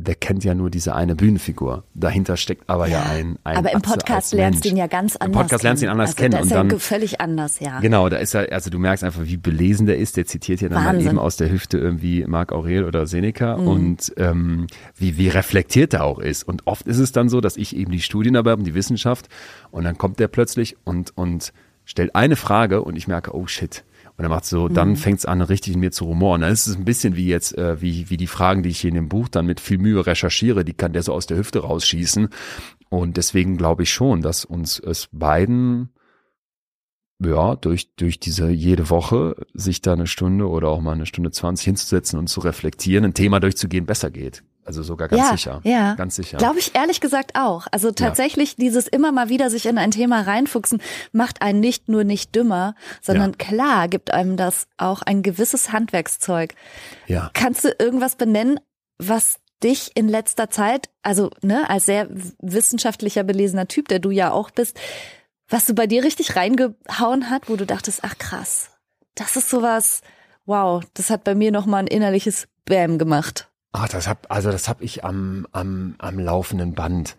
der kennt ja nur diese eine Bühnenfigur. Dahinter steckt aber ja, ja ein, ein
Aber im Podcast lernst du ihn ja ganz anders.
Im Podcast lernst du ihn anders
also
kennen.
Das
ist
und
dann,
ja völlig anders, ja.
Genau, da ist er, also du merkst einfach, wie belesen der ist. Der zitiert ja dann Wahnsinn. mal eben aus der Hüfte irgendwie Marc Aurel oder Seneca mhm. und ähm, wie, wie reflektiert er auch ist. Und oft ist es dann so, dass ich eben die Studien erwerbe, die Wissenschaft und dann kommt der plötzlich und, und stellt eine Frage und ich merke, oh shit, und er macht so, mhm. dann fängt es an, richtig in mir zu rumoren. Dann ist es ein bisschen wie jetzt, äh, wie, wie die Fragen, die ich hier in dem Buch dann mit viel Mühe recherchiere, die kann der so aus der Hüfte rausschießen. Und deswegen glaube ich schon, dass uns es beiden ja, durch, durch diese jede Woche sich da eine Stunde oder auch mal eine Stunde zwanzig hinzusetzen und zu reflektieren, ein Thema durchzugehen, besser geht. Also sogar ganz
ja,
sicher.
Ja,
ganz sicher.
Glaube ich ehrlich gesagt auch. Also tatsächlich ja. dieses immer mal wieder sich in ein Thema reinfuchsen macht einen nicht nur nicht dümmer, sondern ja. klar gibt einem das auch ein gewisses Handwerkszeug.
Ja.
Kannst du irgendwas benennen, was dich in letzter Zeit, also ne, als sehr wissenschaftlicher belesener Typ, der du ja auch bist, was du bei dir richtig reingehauen hat, wo du dachtest, ach krass, das ist sowas, wow, das hat bei mir nochmal ein innerliches Bäm gemacht.
Ah, das hab, also das habe ich am, am, am laufenden Band.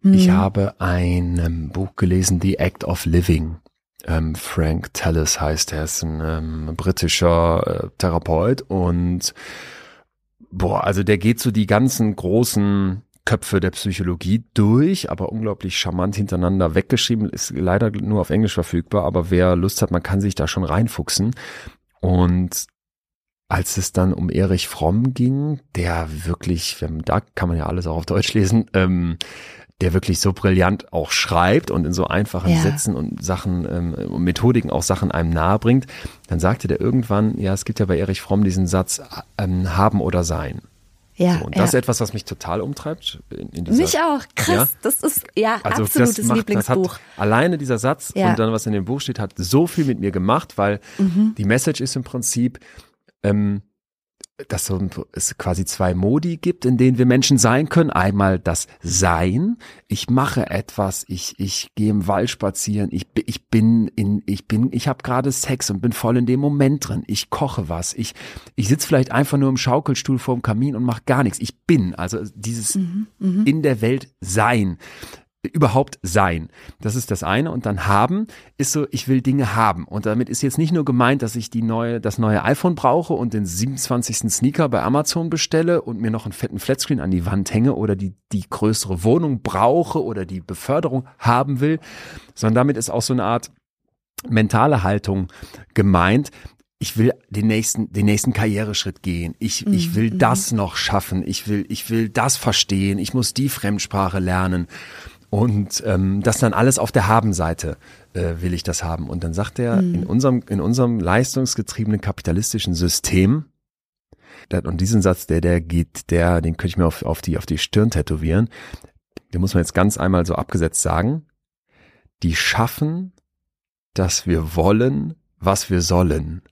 Mhm. Ich habe ein ähm, Buch gelesen, The Act of Living. Ähm, Frank Tallis heißt er, ist ein ähm, britischer äh, Therapeut und boah, also der geht so die ganzen großen Köpfe der Psychologie durch, aber unglaublich charmant hintereinander weggeschrieben, ist leider nur auf Englisch verfügbar, aber wer Lust hat, man kann sich da schon reinfuchsen. Und als es dann um Erich Fromm ging, der wirklich, da kann man ja alles auch auf Deutsch lesen, ähm, der wirklich so brillant auch schreibt und in so einfachen ja. Sätzen und Sachen ähm, und Methodiken auch Sachen einem nahe bringt, dann sagte der irgendwann, ja, es gibt ja bei Erich Fromm diesen Satz, ähm, haben oder sein.
Ja,
so, und
ja.
das ist etwas, was mich total umtreibt. In, in
dieser, mich auch, krass. Ja? Das ist ja also absolutes das macht, Lieblingsbuch.
Das hat, alleine dieser Satz ja. und dann, was in dem Buch steht, hat so viel mit mir gemacht, weil mhm. die Message ist im Prinzip, ähm, dass es quasi zwei Modi gibt, in denen wir Menschen sein können. Einmal das Sein. Ich mache etwas. Ich ich gehe im Wald spazieren. Ich ich bin in ich bin ich habe gerade Sex und bin voll in dem Moment drin. Ich koche was. Ich ich sitze vielleicht einfach nur im Schaukelstuhl vorm Kamin und mache gar nichts. Ich bin also dieses mhm, mhm. in der Welt sein überhaupt sein. Das ist das eine. Und dann haben ist so, ich will Dinge haben. Und damit ist jetzt nicht nur gemeint, dass ich die neue, das neue iPhone brauche und den 27. Sneaker bei Amazon bestelle und mir noch einen fetten Flatscreen an die Wand hänge oder die, die größere Wohnung brauche oder die Beförderung haben will, sondern damit ist auch so eine Art mentale Haltung gemeint, ich will den nächsten, den nächsten Karriereschritt gehen. Ich, mhm. ich will mhm. das noch schaffen. Ich will, ich will das verstehen. Ich muss die Fremdsprache lernen. Und ähm, das dann alles auf der Habenseite äh, will ich das haben. Und dann sagt er, mhm. in unserem, in unserem leistungsgetriebenen kapitalistischen System, und diesen Satz, der, der geht, der, den könnte ich mir auf, auf, die, auf die Stirn tätowieren, den muss man jetzt ganz einmal so abgesetzt sagen, die schaffen, dass wir wollen, was wir sollen.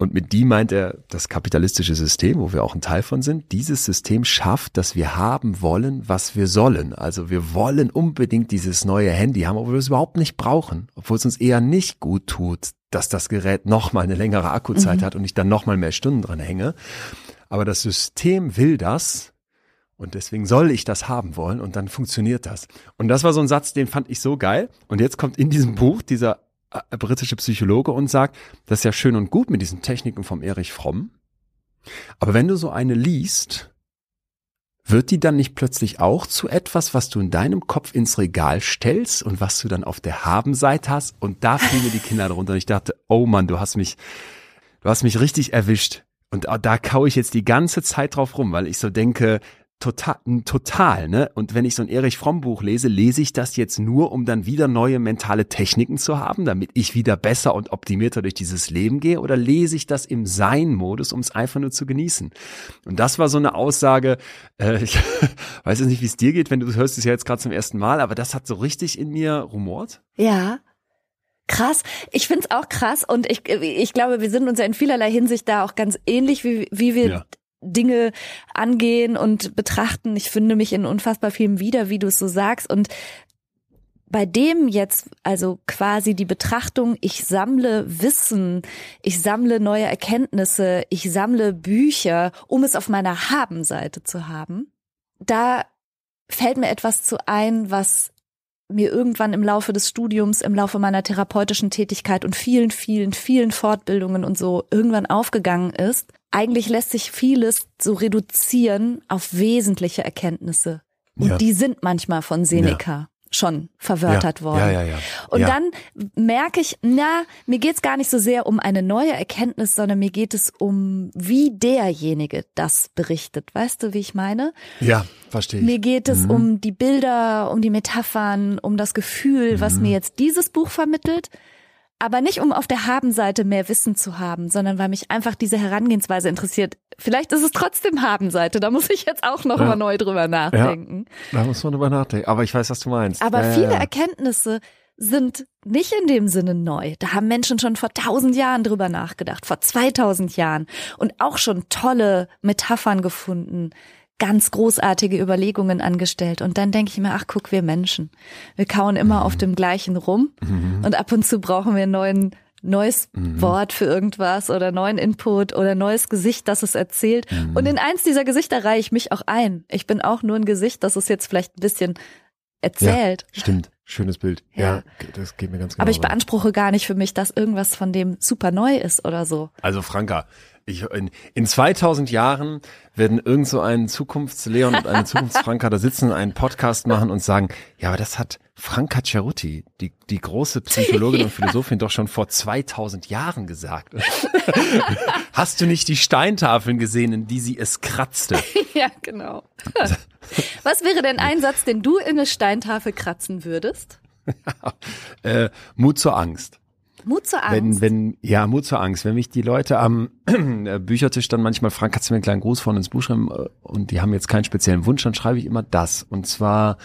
Und mit die meint er das kapitalistische System, wo wir auch ein Teil von sind. Dieses System schafft, dass wir haben wollen, was wir sollen. Also wir wollen unbedingt dieses neue Handy haben, obwohl wir es überhaupt nicht brauchen, obwohl es uns eher nicht gut tut, dass das Gerät nochmal eine längere Akkuzeit mhm. hat und ich dann nochmal mehr Stunden dran hänge. Aber das System will das und deswegen soll ich das haben wollen und dann funktioniert das. Und das war so ein Satz, den fand ich so geil. Und jetzt kommt in diesem Buch dieser britische Psychologe und sagt, das ist ja schön und gut mit diesen Techniken vom Erich Fromm. Aber wenn du so eine liest, wird die dann nicht plötzlich auch zu etwas, was du in deinem Kopf ins Regal stellst und was du dann auf der Habenseite hast? Und da fielen mir die Kinder darunter und ich dachte, oh Mann, du hast mich, du hast mich richtig erwischt. Und da kau ich jetzt die ganze Zeit drauf rum, weil ich so denke, total, total, ne? Und wenn ich so ein Erich Fromm Buch lese, lese ich das jetzt nur, um dann wieder neue mentale Techniken zu haben, damit ich wieder besser und optimierter durch dieses Leben gehe, oder lese ich das im Sein-Modus, um es einfach nur zu genießen? Und das war so eine Aussage, äh, ich weiß jetzt nicht, wie es dir geht, wenn du hörst es ja jetzt gerade zum ersten Mal, aber das hat so richtig in mir rumort.
Ja, Krass. Ich find's auch krass und ich, ich glaube, wir sind uns ja in vielerlei Hinsicht da auch ganz ähnlich, wie, wie wir
ja
Dinge angehen und betrachten. Ich finde mich in unfassbar vielem wieder, wie du es so sagst. Und bei dem jetzt also quasi die Betrachtung, ich sammle Wissen, ich sammle neue Erkenntnisse, ich sammle Bücher, um es auf meiner Habenseite zu haben, da fällt mir etwas zu ein, was mir irgendwann im Laufe des Studiums, im Laufe meiner therapeutischen Tätigkeit und vielen, vielen, vielen Fortbildungen und so irgendwann aufgegangen ist. Eigentlich lässt sich vieles so reduzieren auf wesentliche Erkenntnisse. Und ja. die sind manchmal von Seneca. Schon verwörtert
ja,
worden.
Ja, ja, ja.
Und
ja.
dann merke ich, na, mir geht's gar nicht so sehr um eine neue Erkenntnis, sondern mir geht es um, wie derjenige das berichtet. Weißt du, wie ich meine?
Ja, verstehe ich.
Mir geht es mhm. um die Bilder, um die Metaphern, um das Gefühl, mhm. was mir jetzt dieses Buch vermittelt aber nicht um auf der Habenseite mehr Wissen zu haben, sondern weil mich einfach diese Herangehensweise interessiert. Vielleicht ist es trotzdem Habenseite, da muss ich jetzt auch noch ja. mal neu drüber nachdenken.
Ja, da muss man drüber nachdenken, aber ich weiß, was du meinst.
Aber
ja,
viele Erkenntnisse sind nicht in dem Sinne neu. Da haben Menschen schon vor tausend Jahren drüber nachgedacht, vor 2000 Jahren und auch schon tolle Metaphern gefunden, ganz großartige Überlegungen angestellt. Und dann denke ich mir, ach guck, wir Menschen. Wir kauen immer mhm. auf dem gleichen rum mhm. und ab und zu brauchen wir einen neuen neues mhm. Wort für irgendwas oder neuen Input oder neues Gesicht, das es erzählt. Mhm. Und in eins dieser Gesichter reihe ich mich auch ein. Ich bin auch nur ein Gesicht, das es jetzt vielleicht ein bisschen erzählt.
Ja, stimmt. Schönes Bild. Ja. ja. das geht mir ganz genau.
Aber ich beanspruche gar nicht für mich, dass irgendwas von dem super neu ist oder so.
Also Franka, ich, in, in 2000 Jahren werden irgend so ein Zukunftsleon und eine Zukunftsfranka da sitzen, einen Podcast machen und sagen, ja, aber das hat Franka Cerutti, die, die große Psychologin und Philosophin, doch schon vor 2000 Jahren gesagt. Hast du nicht die Steintafeln gesehen, in die sie es kratzte?
ja, genau. Was wäre denn ein Satz, den du in eine Steintafel kratzen würdest?
äh, Mut zur Angst.
Mut zur Angst.
Wenn, wenn, ja, Mut zur Angst. Wenn mich die Leute am Büchertisch dann manchmal fragen, kannst du mir einen kleinen Gruß von ins Buch schreiben äh, und die haben jetzt keinen speziellen Wunsch, dann schreibe ich immer das. Und zwar,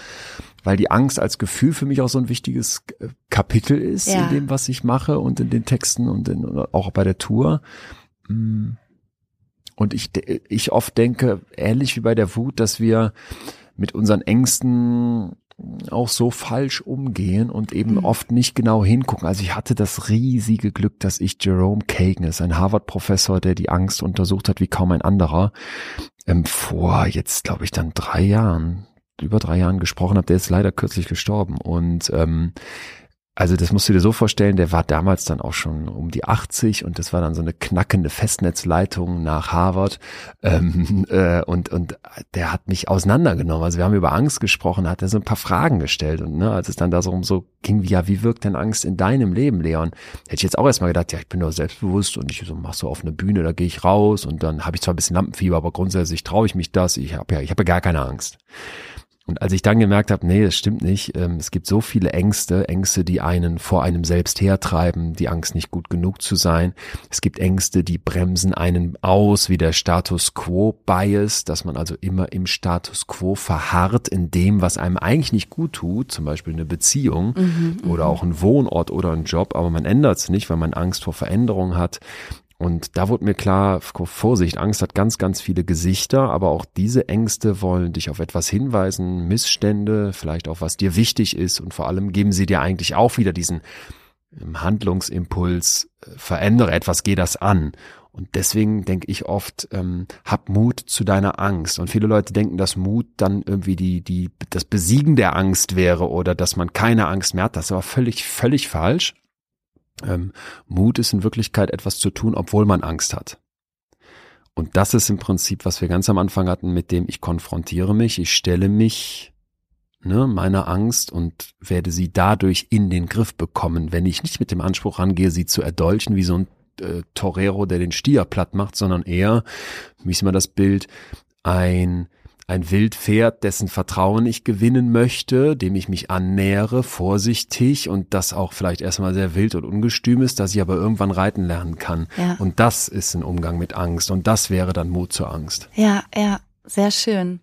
weil die Angst als Gefühl für mich auch so ein wichtiges äh, Kapitel ist ja. in dem, was ich mache und in den Texten und in, auch bei der Tour. Mm. Und ich, ich oft denke, ähnlich wie bei der Wut, dass wir mit unseren Ängsten auch so falsch umgehen und eben mhm. oft nicht genau hingucken. Also ich hatte das riesige Glück, dass ich Jerome Kagan ist, ein Harvard-Professor, der die Angst untersucht hat wie kaum ein anderer, ähm, vor jetzt glaube ich dann drei Jahren, über drei Jahren gesprochen habe. Der ist leider kürzlich gestorben und ähm, also das musst du dir so vorstellen, der war damals dann auch schon um die 80 und das war dann so eine knackende Festnetzleitung nach Harvard ähm, äh, und und der hat mich auseinandergenommen. Also wir haben über Angst gesprochen, hat er so ein paar Fragen gestellt und ne, als es dann darum so ging, wie ja, wie wirkt denn Angst in deinem Leben, Leon? Hätte ich jetzt auch erstmal gedacht, ja, ich bin doch selbstbewusst und ich so mach so auf eine Bühne, da gehe ich raus und dann habe ich zwar ein bisschen Lampenfieber, aber grundsätzlich traue ich mich das. Ich habe ja, ich habe ja gar keine Angst. Und als ich dann gemerkt habe, nee, das stimmt nicht, ähm, es gibt so viele Ängste, Ängste, die einen vor einem selbst hertreiben, die Angst nicht gut genug zu sein. Es gibt Ängste, die bremsen einen aus, wie der Status Quo Bias, dass man also immer im Status Quo verharrt in dem, was einem eigentlich nicht gut tut, zum Beispiel eine Beziehung mhm, oder mhm. auch ein Wohnort oder ein Job, aber man ändert es nicht, weil man Angst vor Veränderung hat. Und da wurde mir klar, Vorsicht, Angst hat ganz, ganz viele Gesichter, aber auch diese Ängste wollen dich auf etwas hinweisen, Missstände, vielleicht auch was dir wichtig ist und vor allem geben sie dir eigentlich auch wieder diesen ähm, Handlungsimpuls, äh, verändere etwas, geh das an. Und deswegen denke ich oft, ähm, hab Mut zu deiner Angst. Und viele Leute denken, dass Mut dann irgendwie die, die, das Besiegen der Angst wäre oder dass man keine Angst mehr hat. Das ist aber völlig, völlig falsch. Ähm, Mut ist in Wirklichkeit etwas zu tun, obwohl man Angst hat. Und das ist im Prinzip, was wir ganz am Anfang hatten, mit dem ich konfrontiere mich, ich stelle mich ne, meiner Angst und werde sie dadurch in den Griff bekommen, wenn ich nicht mit dem Anspruch rangehe, sie zu erdolchen wie so ein äh, Torero, der den Stier platt macht, sondern eher, wie ist immer das Bild, ein ein Wildpferd, dessen Vertrauen ich gewinnen möchte, dem ich mich annähere, vorsichtig und das auch vielleicht erstmal sehr wild und ungestüm ist, dass ich aber irgendwann reiten lernen kann. Ja. Und das ist ein Umgang mit Angst und das wäre dann Mut zur Angst.
Ja, ja, sehr schön.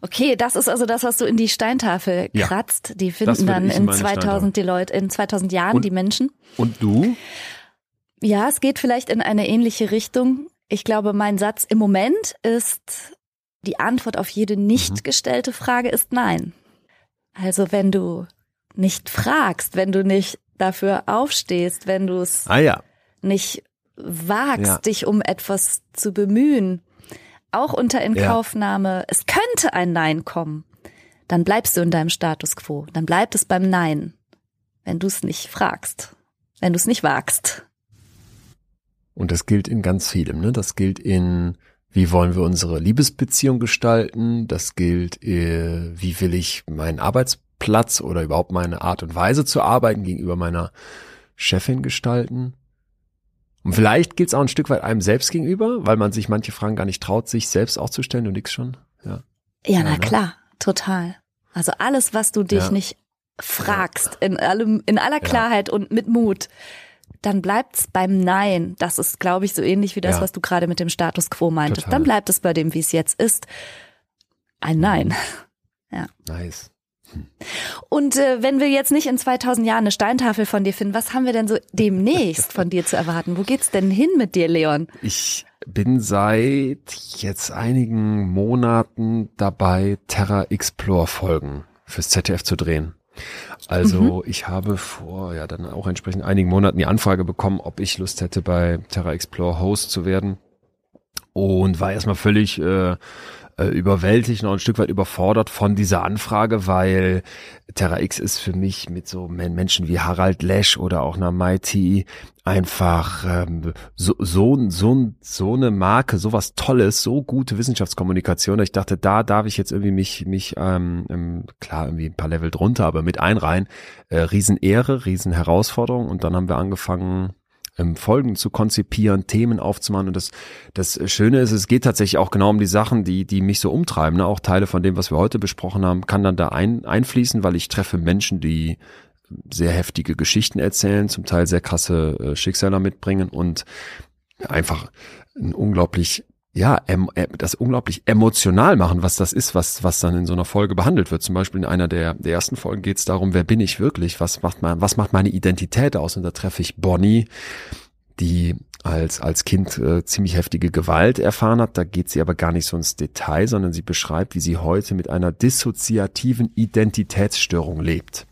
Okay, das ist also das, was du in die Steintafel kratzt. Ja, die finden dann in, in 2000 die Leute, in 2000 Jahren
und,
die Menschen.
Und du?
Ja, es geht vielleicht in eine ähnliche Richtung Ich glaube, mein Satz im Moment ist, die Antwort auf jede nicht mhm. gestellte Frage ist nein. Also wenn du nicht fragst, wenn du nicht dafür aufstehst, wenn du es
ah, ja.
nicht wagst, ja. dich um etwas zu bemühen, auch unter Inkaufnahme, ja. es könnte ein Nein kommen, dann bleibst du in deinem Status quo, dann bleibt es beim Nein, wenn du es nicht fragst, wenn du es nicht wagst.
Und das gilt in ganz vielem, ne? Das gilt in, wie wollen wir unsere Liebesbeziehung gestalten? Das gilt, äh, wie will ich meinen Arbeitsplatz oder überhaupt meine Art und Weise zu arbeiten gegenüber meiner Chefin gestalten? Und vielleicht gilt es auch ein Stück weit einem selbst gegenüber, weil man sich manche Fragen gar nicht traut, sich selbst auch zu stellen und nix schon. Ja,
ja, ja na ne? klar, total. Also alles, was du dich ja. nicht fragst, in allem, in aller Klarheit ja. und mit Mut, dann bleibt's beim Nein. Das ist, glaube ich, so ähnlich wie das, ja. was du gerade mit dem Status quo meintest. Total. Dann bleibt es bei dem, wie es jetzt ist. Ein Nein. Mhm. Ja.
Nice. Hm.
Und äh, wenn wir jetzt nicht in 2000 Jahren eine Steintafel von dir finden, was haben wir denn so demnächst von dir zu erwarten? Wo geht's denn hin mit dir, Leon?
Ich bin seit jetzt einigen Monaten dabei, Terra Explore Folgen fürs ZDF zu drehen. Also mhm. ich habe vor ja dann auch entsprechend einigen Monaten die Anfrage bekommen, ob ich Lust hätte, bei Terra Explore Host zu werden. Und war erstmal völlig äh, äh, überwältigt und ein Stück weit überfordert von dieser Anfrage, weil Terra X ist für mich mit so Menschen wie Harald Lesch oder auch einer Mighty einfach ähm, so, so, so, so eine Marke, so was Tolles, so gute Wissenschaftskommunikation. Ich dachte, da darf ich jetzt irgendwie mich, mich ähm, ähm, klar, irgendwie ein paar Level drunter, aber mit einreihen. Äh, Riesenehre, Riesenherausforderung. Und dann haben wir angefangen, ähm, Folgen zu konzipieren, Themen aufzumachen. Und das, das Schöne ist, es geht tatsächlich auch genau um die Sachen, die, die mich so umtreiben. Ne? Auch Teile von dem, was wir heute besprochen haben, kann dann da ein, einfließen, weil ich treffe Menschen, die sehr heftige Geschichten erzählen, zum Teil sehr krasse äh, Schicksale mitbringen und einfach ein unglaublich ja, das unglaublich emotional machen, was das ist, was, was dann in so einer Folge behandelt wird. Zum Beispiel in einer der, der ersten Folgen geht es darum, wer bin ich wirklich? Was macht man, was macht meine Identität aus? Und da treffe ich Bonnie, die als, als Kind äh, ziemlich heftige Gewalt erfahren hat. Da geht sie aber gar nicht so ins Detail, sondern sie beschreibt, wie sie heute mit einer dissoziativen Identitätsstörung lebt.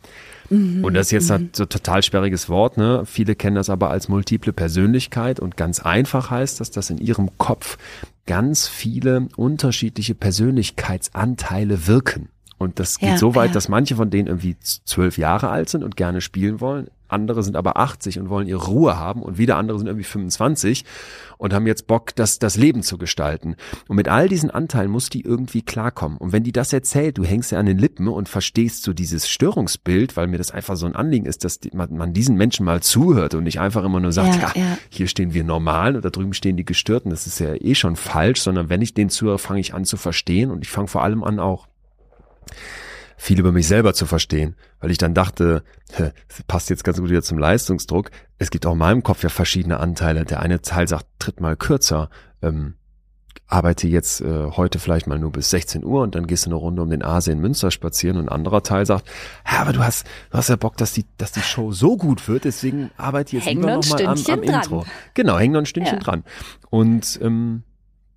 Mhm. Und das ist jetzt mhm. halt so total sperriges Wort, ne? Viele kennen das aber als multiple Persönlichkeit und ganz einfach heißt das, dass in ihrem Kopf ganz viele unterschiedliche Persönlichkeitsanteile wirken. Und das geht ja, so weit, ja. dass manche von denen irgendwie zwölf Jahre alt sind und gerne spielen wollen. Andere sind aber 80 und wollen ihre Ruhe haben. Und wieder andere sind irgendwie 25 und haben jetzt Bock, das, das Leben zu gestalten. Und mit all diesen Anteilen muss die irgendwie klarkommen. Und wenn die das erzählt, du hängst ja an den Lippen und verstehst so dieses Störungsbild, weil mir das einfach so ein Anliegen ist, dass man, man diesen Menschen mal zuhört und nicht einfach immer nur sagt, ja, ja, hier stehen wir normal und da drüben stehen die Gestörten. Das ist ja eh schon falsch, sondern wenn ich den zuhöre, fange ich an zu verstehen und ich fange vor allem an auch viel über mich selber zu verstehen, weil ich dann dachte, passt jetzt ganz gut wieder zum Leistungsdruck. Es gibt auch in meinem Kopf ja verschiedene Anteile. Der eine Teil sagt, tritt mal kürzer, ähm, arbeite jetzt äh, heute vielleicht mal nur bis 16 Uhr und dann gehst du eine Runde um den Aasee in Münster spazieren und ein anderer Teil sagt, ja, aber du hast, du hast ja Bock, dass die, dass die Show so gut wird, deswegen arbeite ich jetzt
häng
lieber noch mal am, am Intro. Genau, häng noch ein Stündchen ja. dran. Und ähm,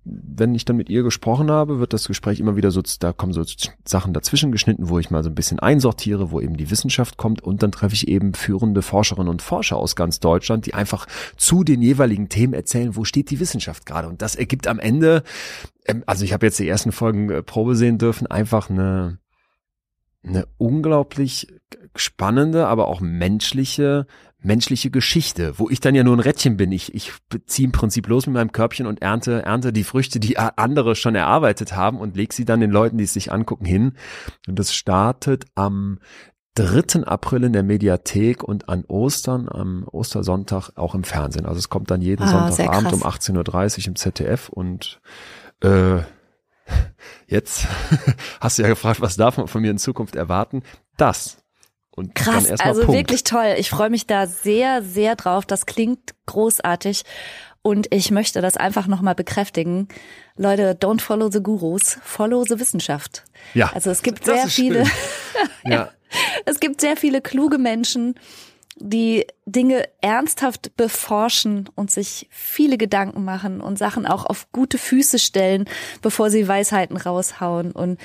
wenn ich dann mit ihr gesprochen habe, wird das Gespräch immer wieder so, da kommen so Sachen dazwischen geschnitten, wo ich mal so ein bisschen einsortiere, wo eben die Wissenschaft kommt. Und dann treffe ich eben führende Forscherinnen und Forscher aus ganz Deutschland, die einfach zu den jeweiligen Themen erzählen, wo steht die Wissenschaft gerade. Und das ergibt am Ende, ähm, also ich habe jetzt die ersten Folgen äh, Probe sehen dürfen, einfach eine, eine unglaublich spannende, aber auch menschliche menschliche Geschichte, wo ich dann ja nur ein Rädchen bin. Ich, ich ziehe im Prinzip los mit meinem Körbchen und ernte, ernte die Früchte, die andere schon erarbeitet haben und leg sie dann den Leuten, die es sich angucken, hin. Und das startet am 3. April in der Mediathek und an Ostern, am Ostersonntag auch im Fernsehen. Also es kommt dann jeden ah, Sonntagabend um 18.30 Uhr im ZDF und äh, jetzt hast du ja gefragt, was darf man von mir in Zukunft erwarten? Das und
Krass, also Punkt. wirklich toll. Ich freue mich da sehr, sehr drauf. Das klingt großartig. Und ich möchte das einfach nochmal bekräftigen. Leute, don't follow the gurus, follow the Wissenschaft.
Ja.
Also es gibt sehr viele, ja. es gibt sehr viele kluge Menschen die Dinge ernsthaft beforschen und sich viele Gedanken machen und Sachen auch auf gute Füße stellen, bevor sie Weisheiten raushauen. Und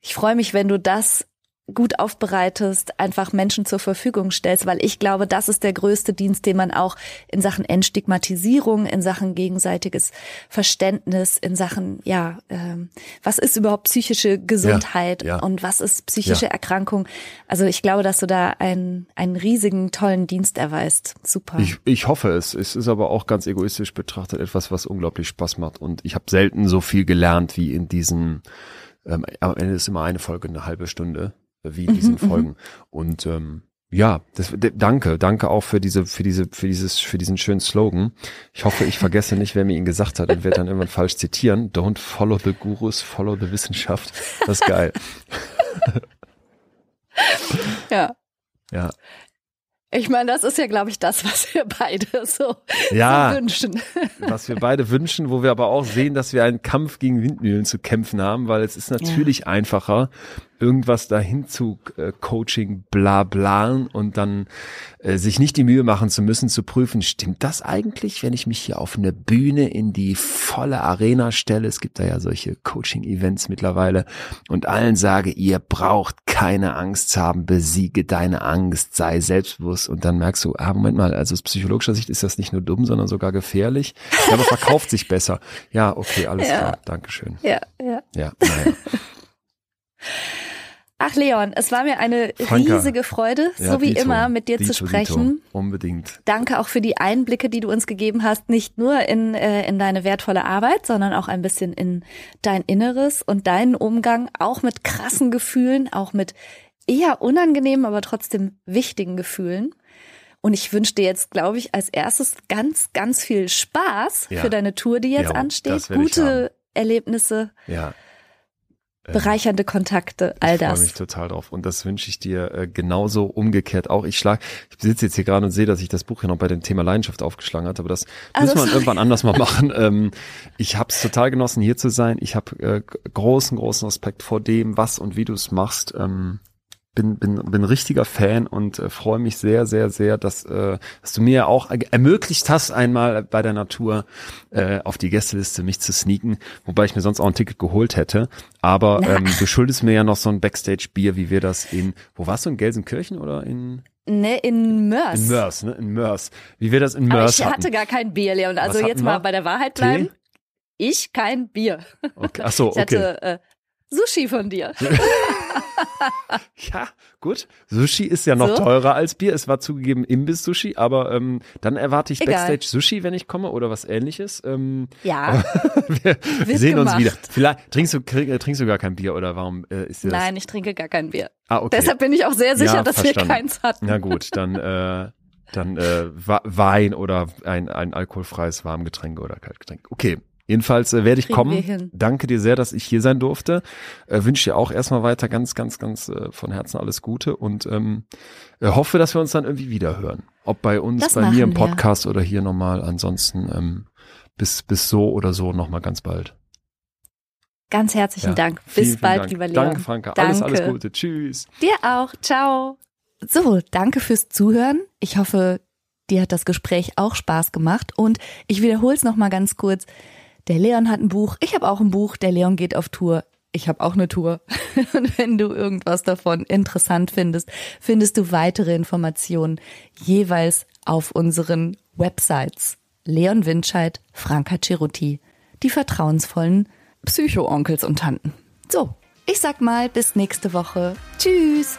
ich freue mich, wenn du das gut aufbereitest, einfach Menschen zur Verfügung stellst, weil ich glaube, das ist der größte Dienst, den man auch in Sachen Entstigmatisierung, in Sachen gegenseitiges Verständnis, in Sachen, ja, ähm, was ist überhaupt psychische Gesundheit ja, ja. und was ist psychische ja. Erkrankung. Also ich glaube, dass du da einen, einen riesigen, tollen Dienst erweist. Super.
Ich, ich hoffe es. Es ist aber auch ganz egoistisch betrachtet etwas, was unglaublich Spaß macht und ich habe selten so viel gelernt wie in diesen ähm, am Ende ist immer eine Folge eine halbe Stunde wie in diesen mhm, Folgen. Und ähm, ja, das, danke, danke auch für diese, für diese, für dieses, für diesen schönen Slogan. Ich hoffe, ich vergesse nicht, wer mir ihn gesagt hat und werde dann irgendwann falsch zitieren. Don't follow the Gurus, follow the Wissenschaft. Das ist geil.
ja.
Ja.
Ich meine, das ist ja, glaube ich, das, was wir beide so,
ja,
so wünschen.
Was wir beide wünschen, wo wir aber auch sehen, dass wir einen Kampf gegen Windmühlen zu kämpfen haben, weil es ist natürlich ja. einfacher, irgendwas dahin zu äh, Coaching bla bla und dann äh, sich nicht die Mühe machen zu müssen, zu prüfen, stimmt das eigentlich, wenn ich mich hier auf eine Bühne in die volle Arena stelle? Es gibt da ja solche Coaching-Events mittlerweile und allen sage, ihr braucht keine Angst zu haben, besiege deine Angst, sei selbstbewusst und dann merkst du, ah, Moment mal, also aus psychologischer Sicht ist das nicht nur dumm, sondern sogar gefährlich, ja, aber verkauft sich besser. Ja, okay, alles ja. klar, Dankeschön.
Ja, ja.
Ja, naja.
Ach Leon, es war mir eine Franka. riesige Freude, ja, so wie Dito, immer, mit dir Dito, zu sprechen.
Dito. Unbedingt.
Danke auch für die Einblicke, die du uns gegeben hast, nicht nur in, äh, in deine wertvolle Arbeit, sondern auch ein bisschen in dein Inneres und deinen Umgang, auch mit krassen Gefühlen, auch mit eher unangenehmen, aber trotzdem wichtigen Gefühlen. Und ich wünsche dir jetzt, glaube ich, als erstes ganz, ganz viel Spaß ja. für deine Tour, die jetzt ja, ansteht. Gute Erlebnisse.
Ja
bereichernde Kontakte, all das.
Ich freue mich total drauf und das wünsche ich dir äh, genauso umgekehrt auch. Ich schlag, ich sitze jetzt hier gerade und sehe, dass ich das Buch ja noch bei dem Thema Leidenschaft aufgeschlagen hatte, aber das also müssen wir irgendwann anders mal machen. Ähm, ich habe es total genossen, hier zu sein. Ich habe äh, großen, großen Respekt vor dem, was und wie du es machst. Ähm, bin, bin, bin richtiger Fan und äh, freue mich sehr, sehr, sehr, dass, äh, dass du mir auch ermöglicht hast, einmal bei der Natur äh, auf die Gästeliste mich zu sneaken, wobei ich mir sonst auch ein Ticket geholt hätte. Aber ähm, du schuldest mir ja noch so ein Backstage-Bier, wie wir das in, wo warst du, in Gelsenkirchen oder in?
Ne, in Mörs.
In Mörs, ne, in Mörs. Wie wir das in Mörs
Aber ich hatte gar kein Bier, Leon. Also jetzt mal bei der Wahrheit bleiben. Tee? Ich kein Bier.
Okay. Ach so, okay.
Ich hatte äh, Sushi von dir.
ja, gut. Sushi ist ja noch so? teurer als Bier. Es war zugegeben Imbiss-Sushi, aber ähm, dann erwarte ich Backstage-Sushi, wenn ich komme oder was ähnliches. Ähm,
ja.
wir, wir sehen gemacht. uns wieder. Vielleicht trinkst du, äh, trinkst du gar kein Bier oder warum äh, ist das?
Nein, ich trinke gar kein Bier.
Ah, okay.
Deshalb bin ich auch sehr sicher, ja, dass verstanden. wir keins hatten.
Na gut, dann äh, dann äh, Wein oder ein, ein alkoholfreies Warmgetränk oder Kaltgetränk. Okay, Jedenfalls äh, werde ich kommen. Danke dir sehr, dass ich hier sein durfte. Äh, wünsche dir auch erstmal weiter ganz, ganz, ganz äh, von Herzen alles Gute und ähm, äh, hoffe, dass wir uns dann irgendwie wieder hören. Ob bei uns, das bei mir im Podcast wir. oder hier nochmal. Ansonsten ähm, bis, bis so oder so nochmal ganz bald.
Ganz herzlichen ja, Dank. Bis vielen, bald,
Dank.
lieber Leon.
Danke, Franka. Danke. Alles, alles Gute. Tschüss.
Dir auch. Ciao. So, danke fürs Zuhören. Ich hoffe, dir hat das Gespräch auch Spaß gemacht und ich wiederhole es nochmal ganz kurz. Der Leon hat ein Buch, ich habe auch ein Buch, der Leon geht auf Tour. Ich habe auch eine Tour. Und wenn du irgendwas davon interessant findest, findest du weitere Informationen jeweils auf unseren Websites. Leon Winscheid, Franka Ceruti, die vertrauensvollen Psycho-Onkels und Tanten. So, ich sag mal bis nächste Woche. Tschüss!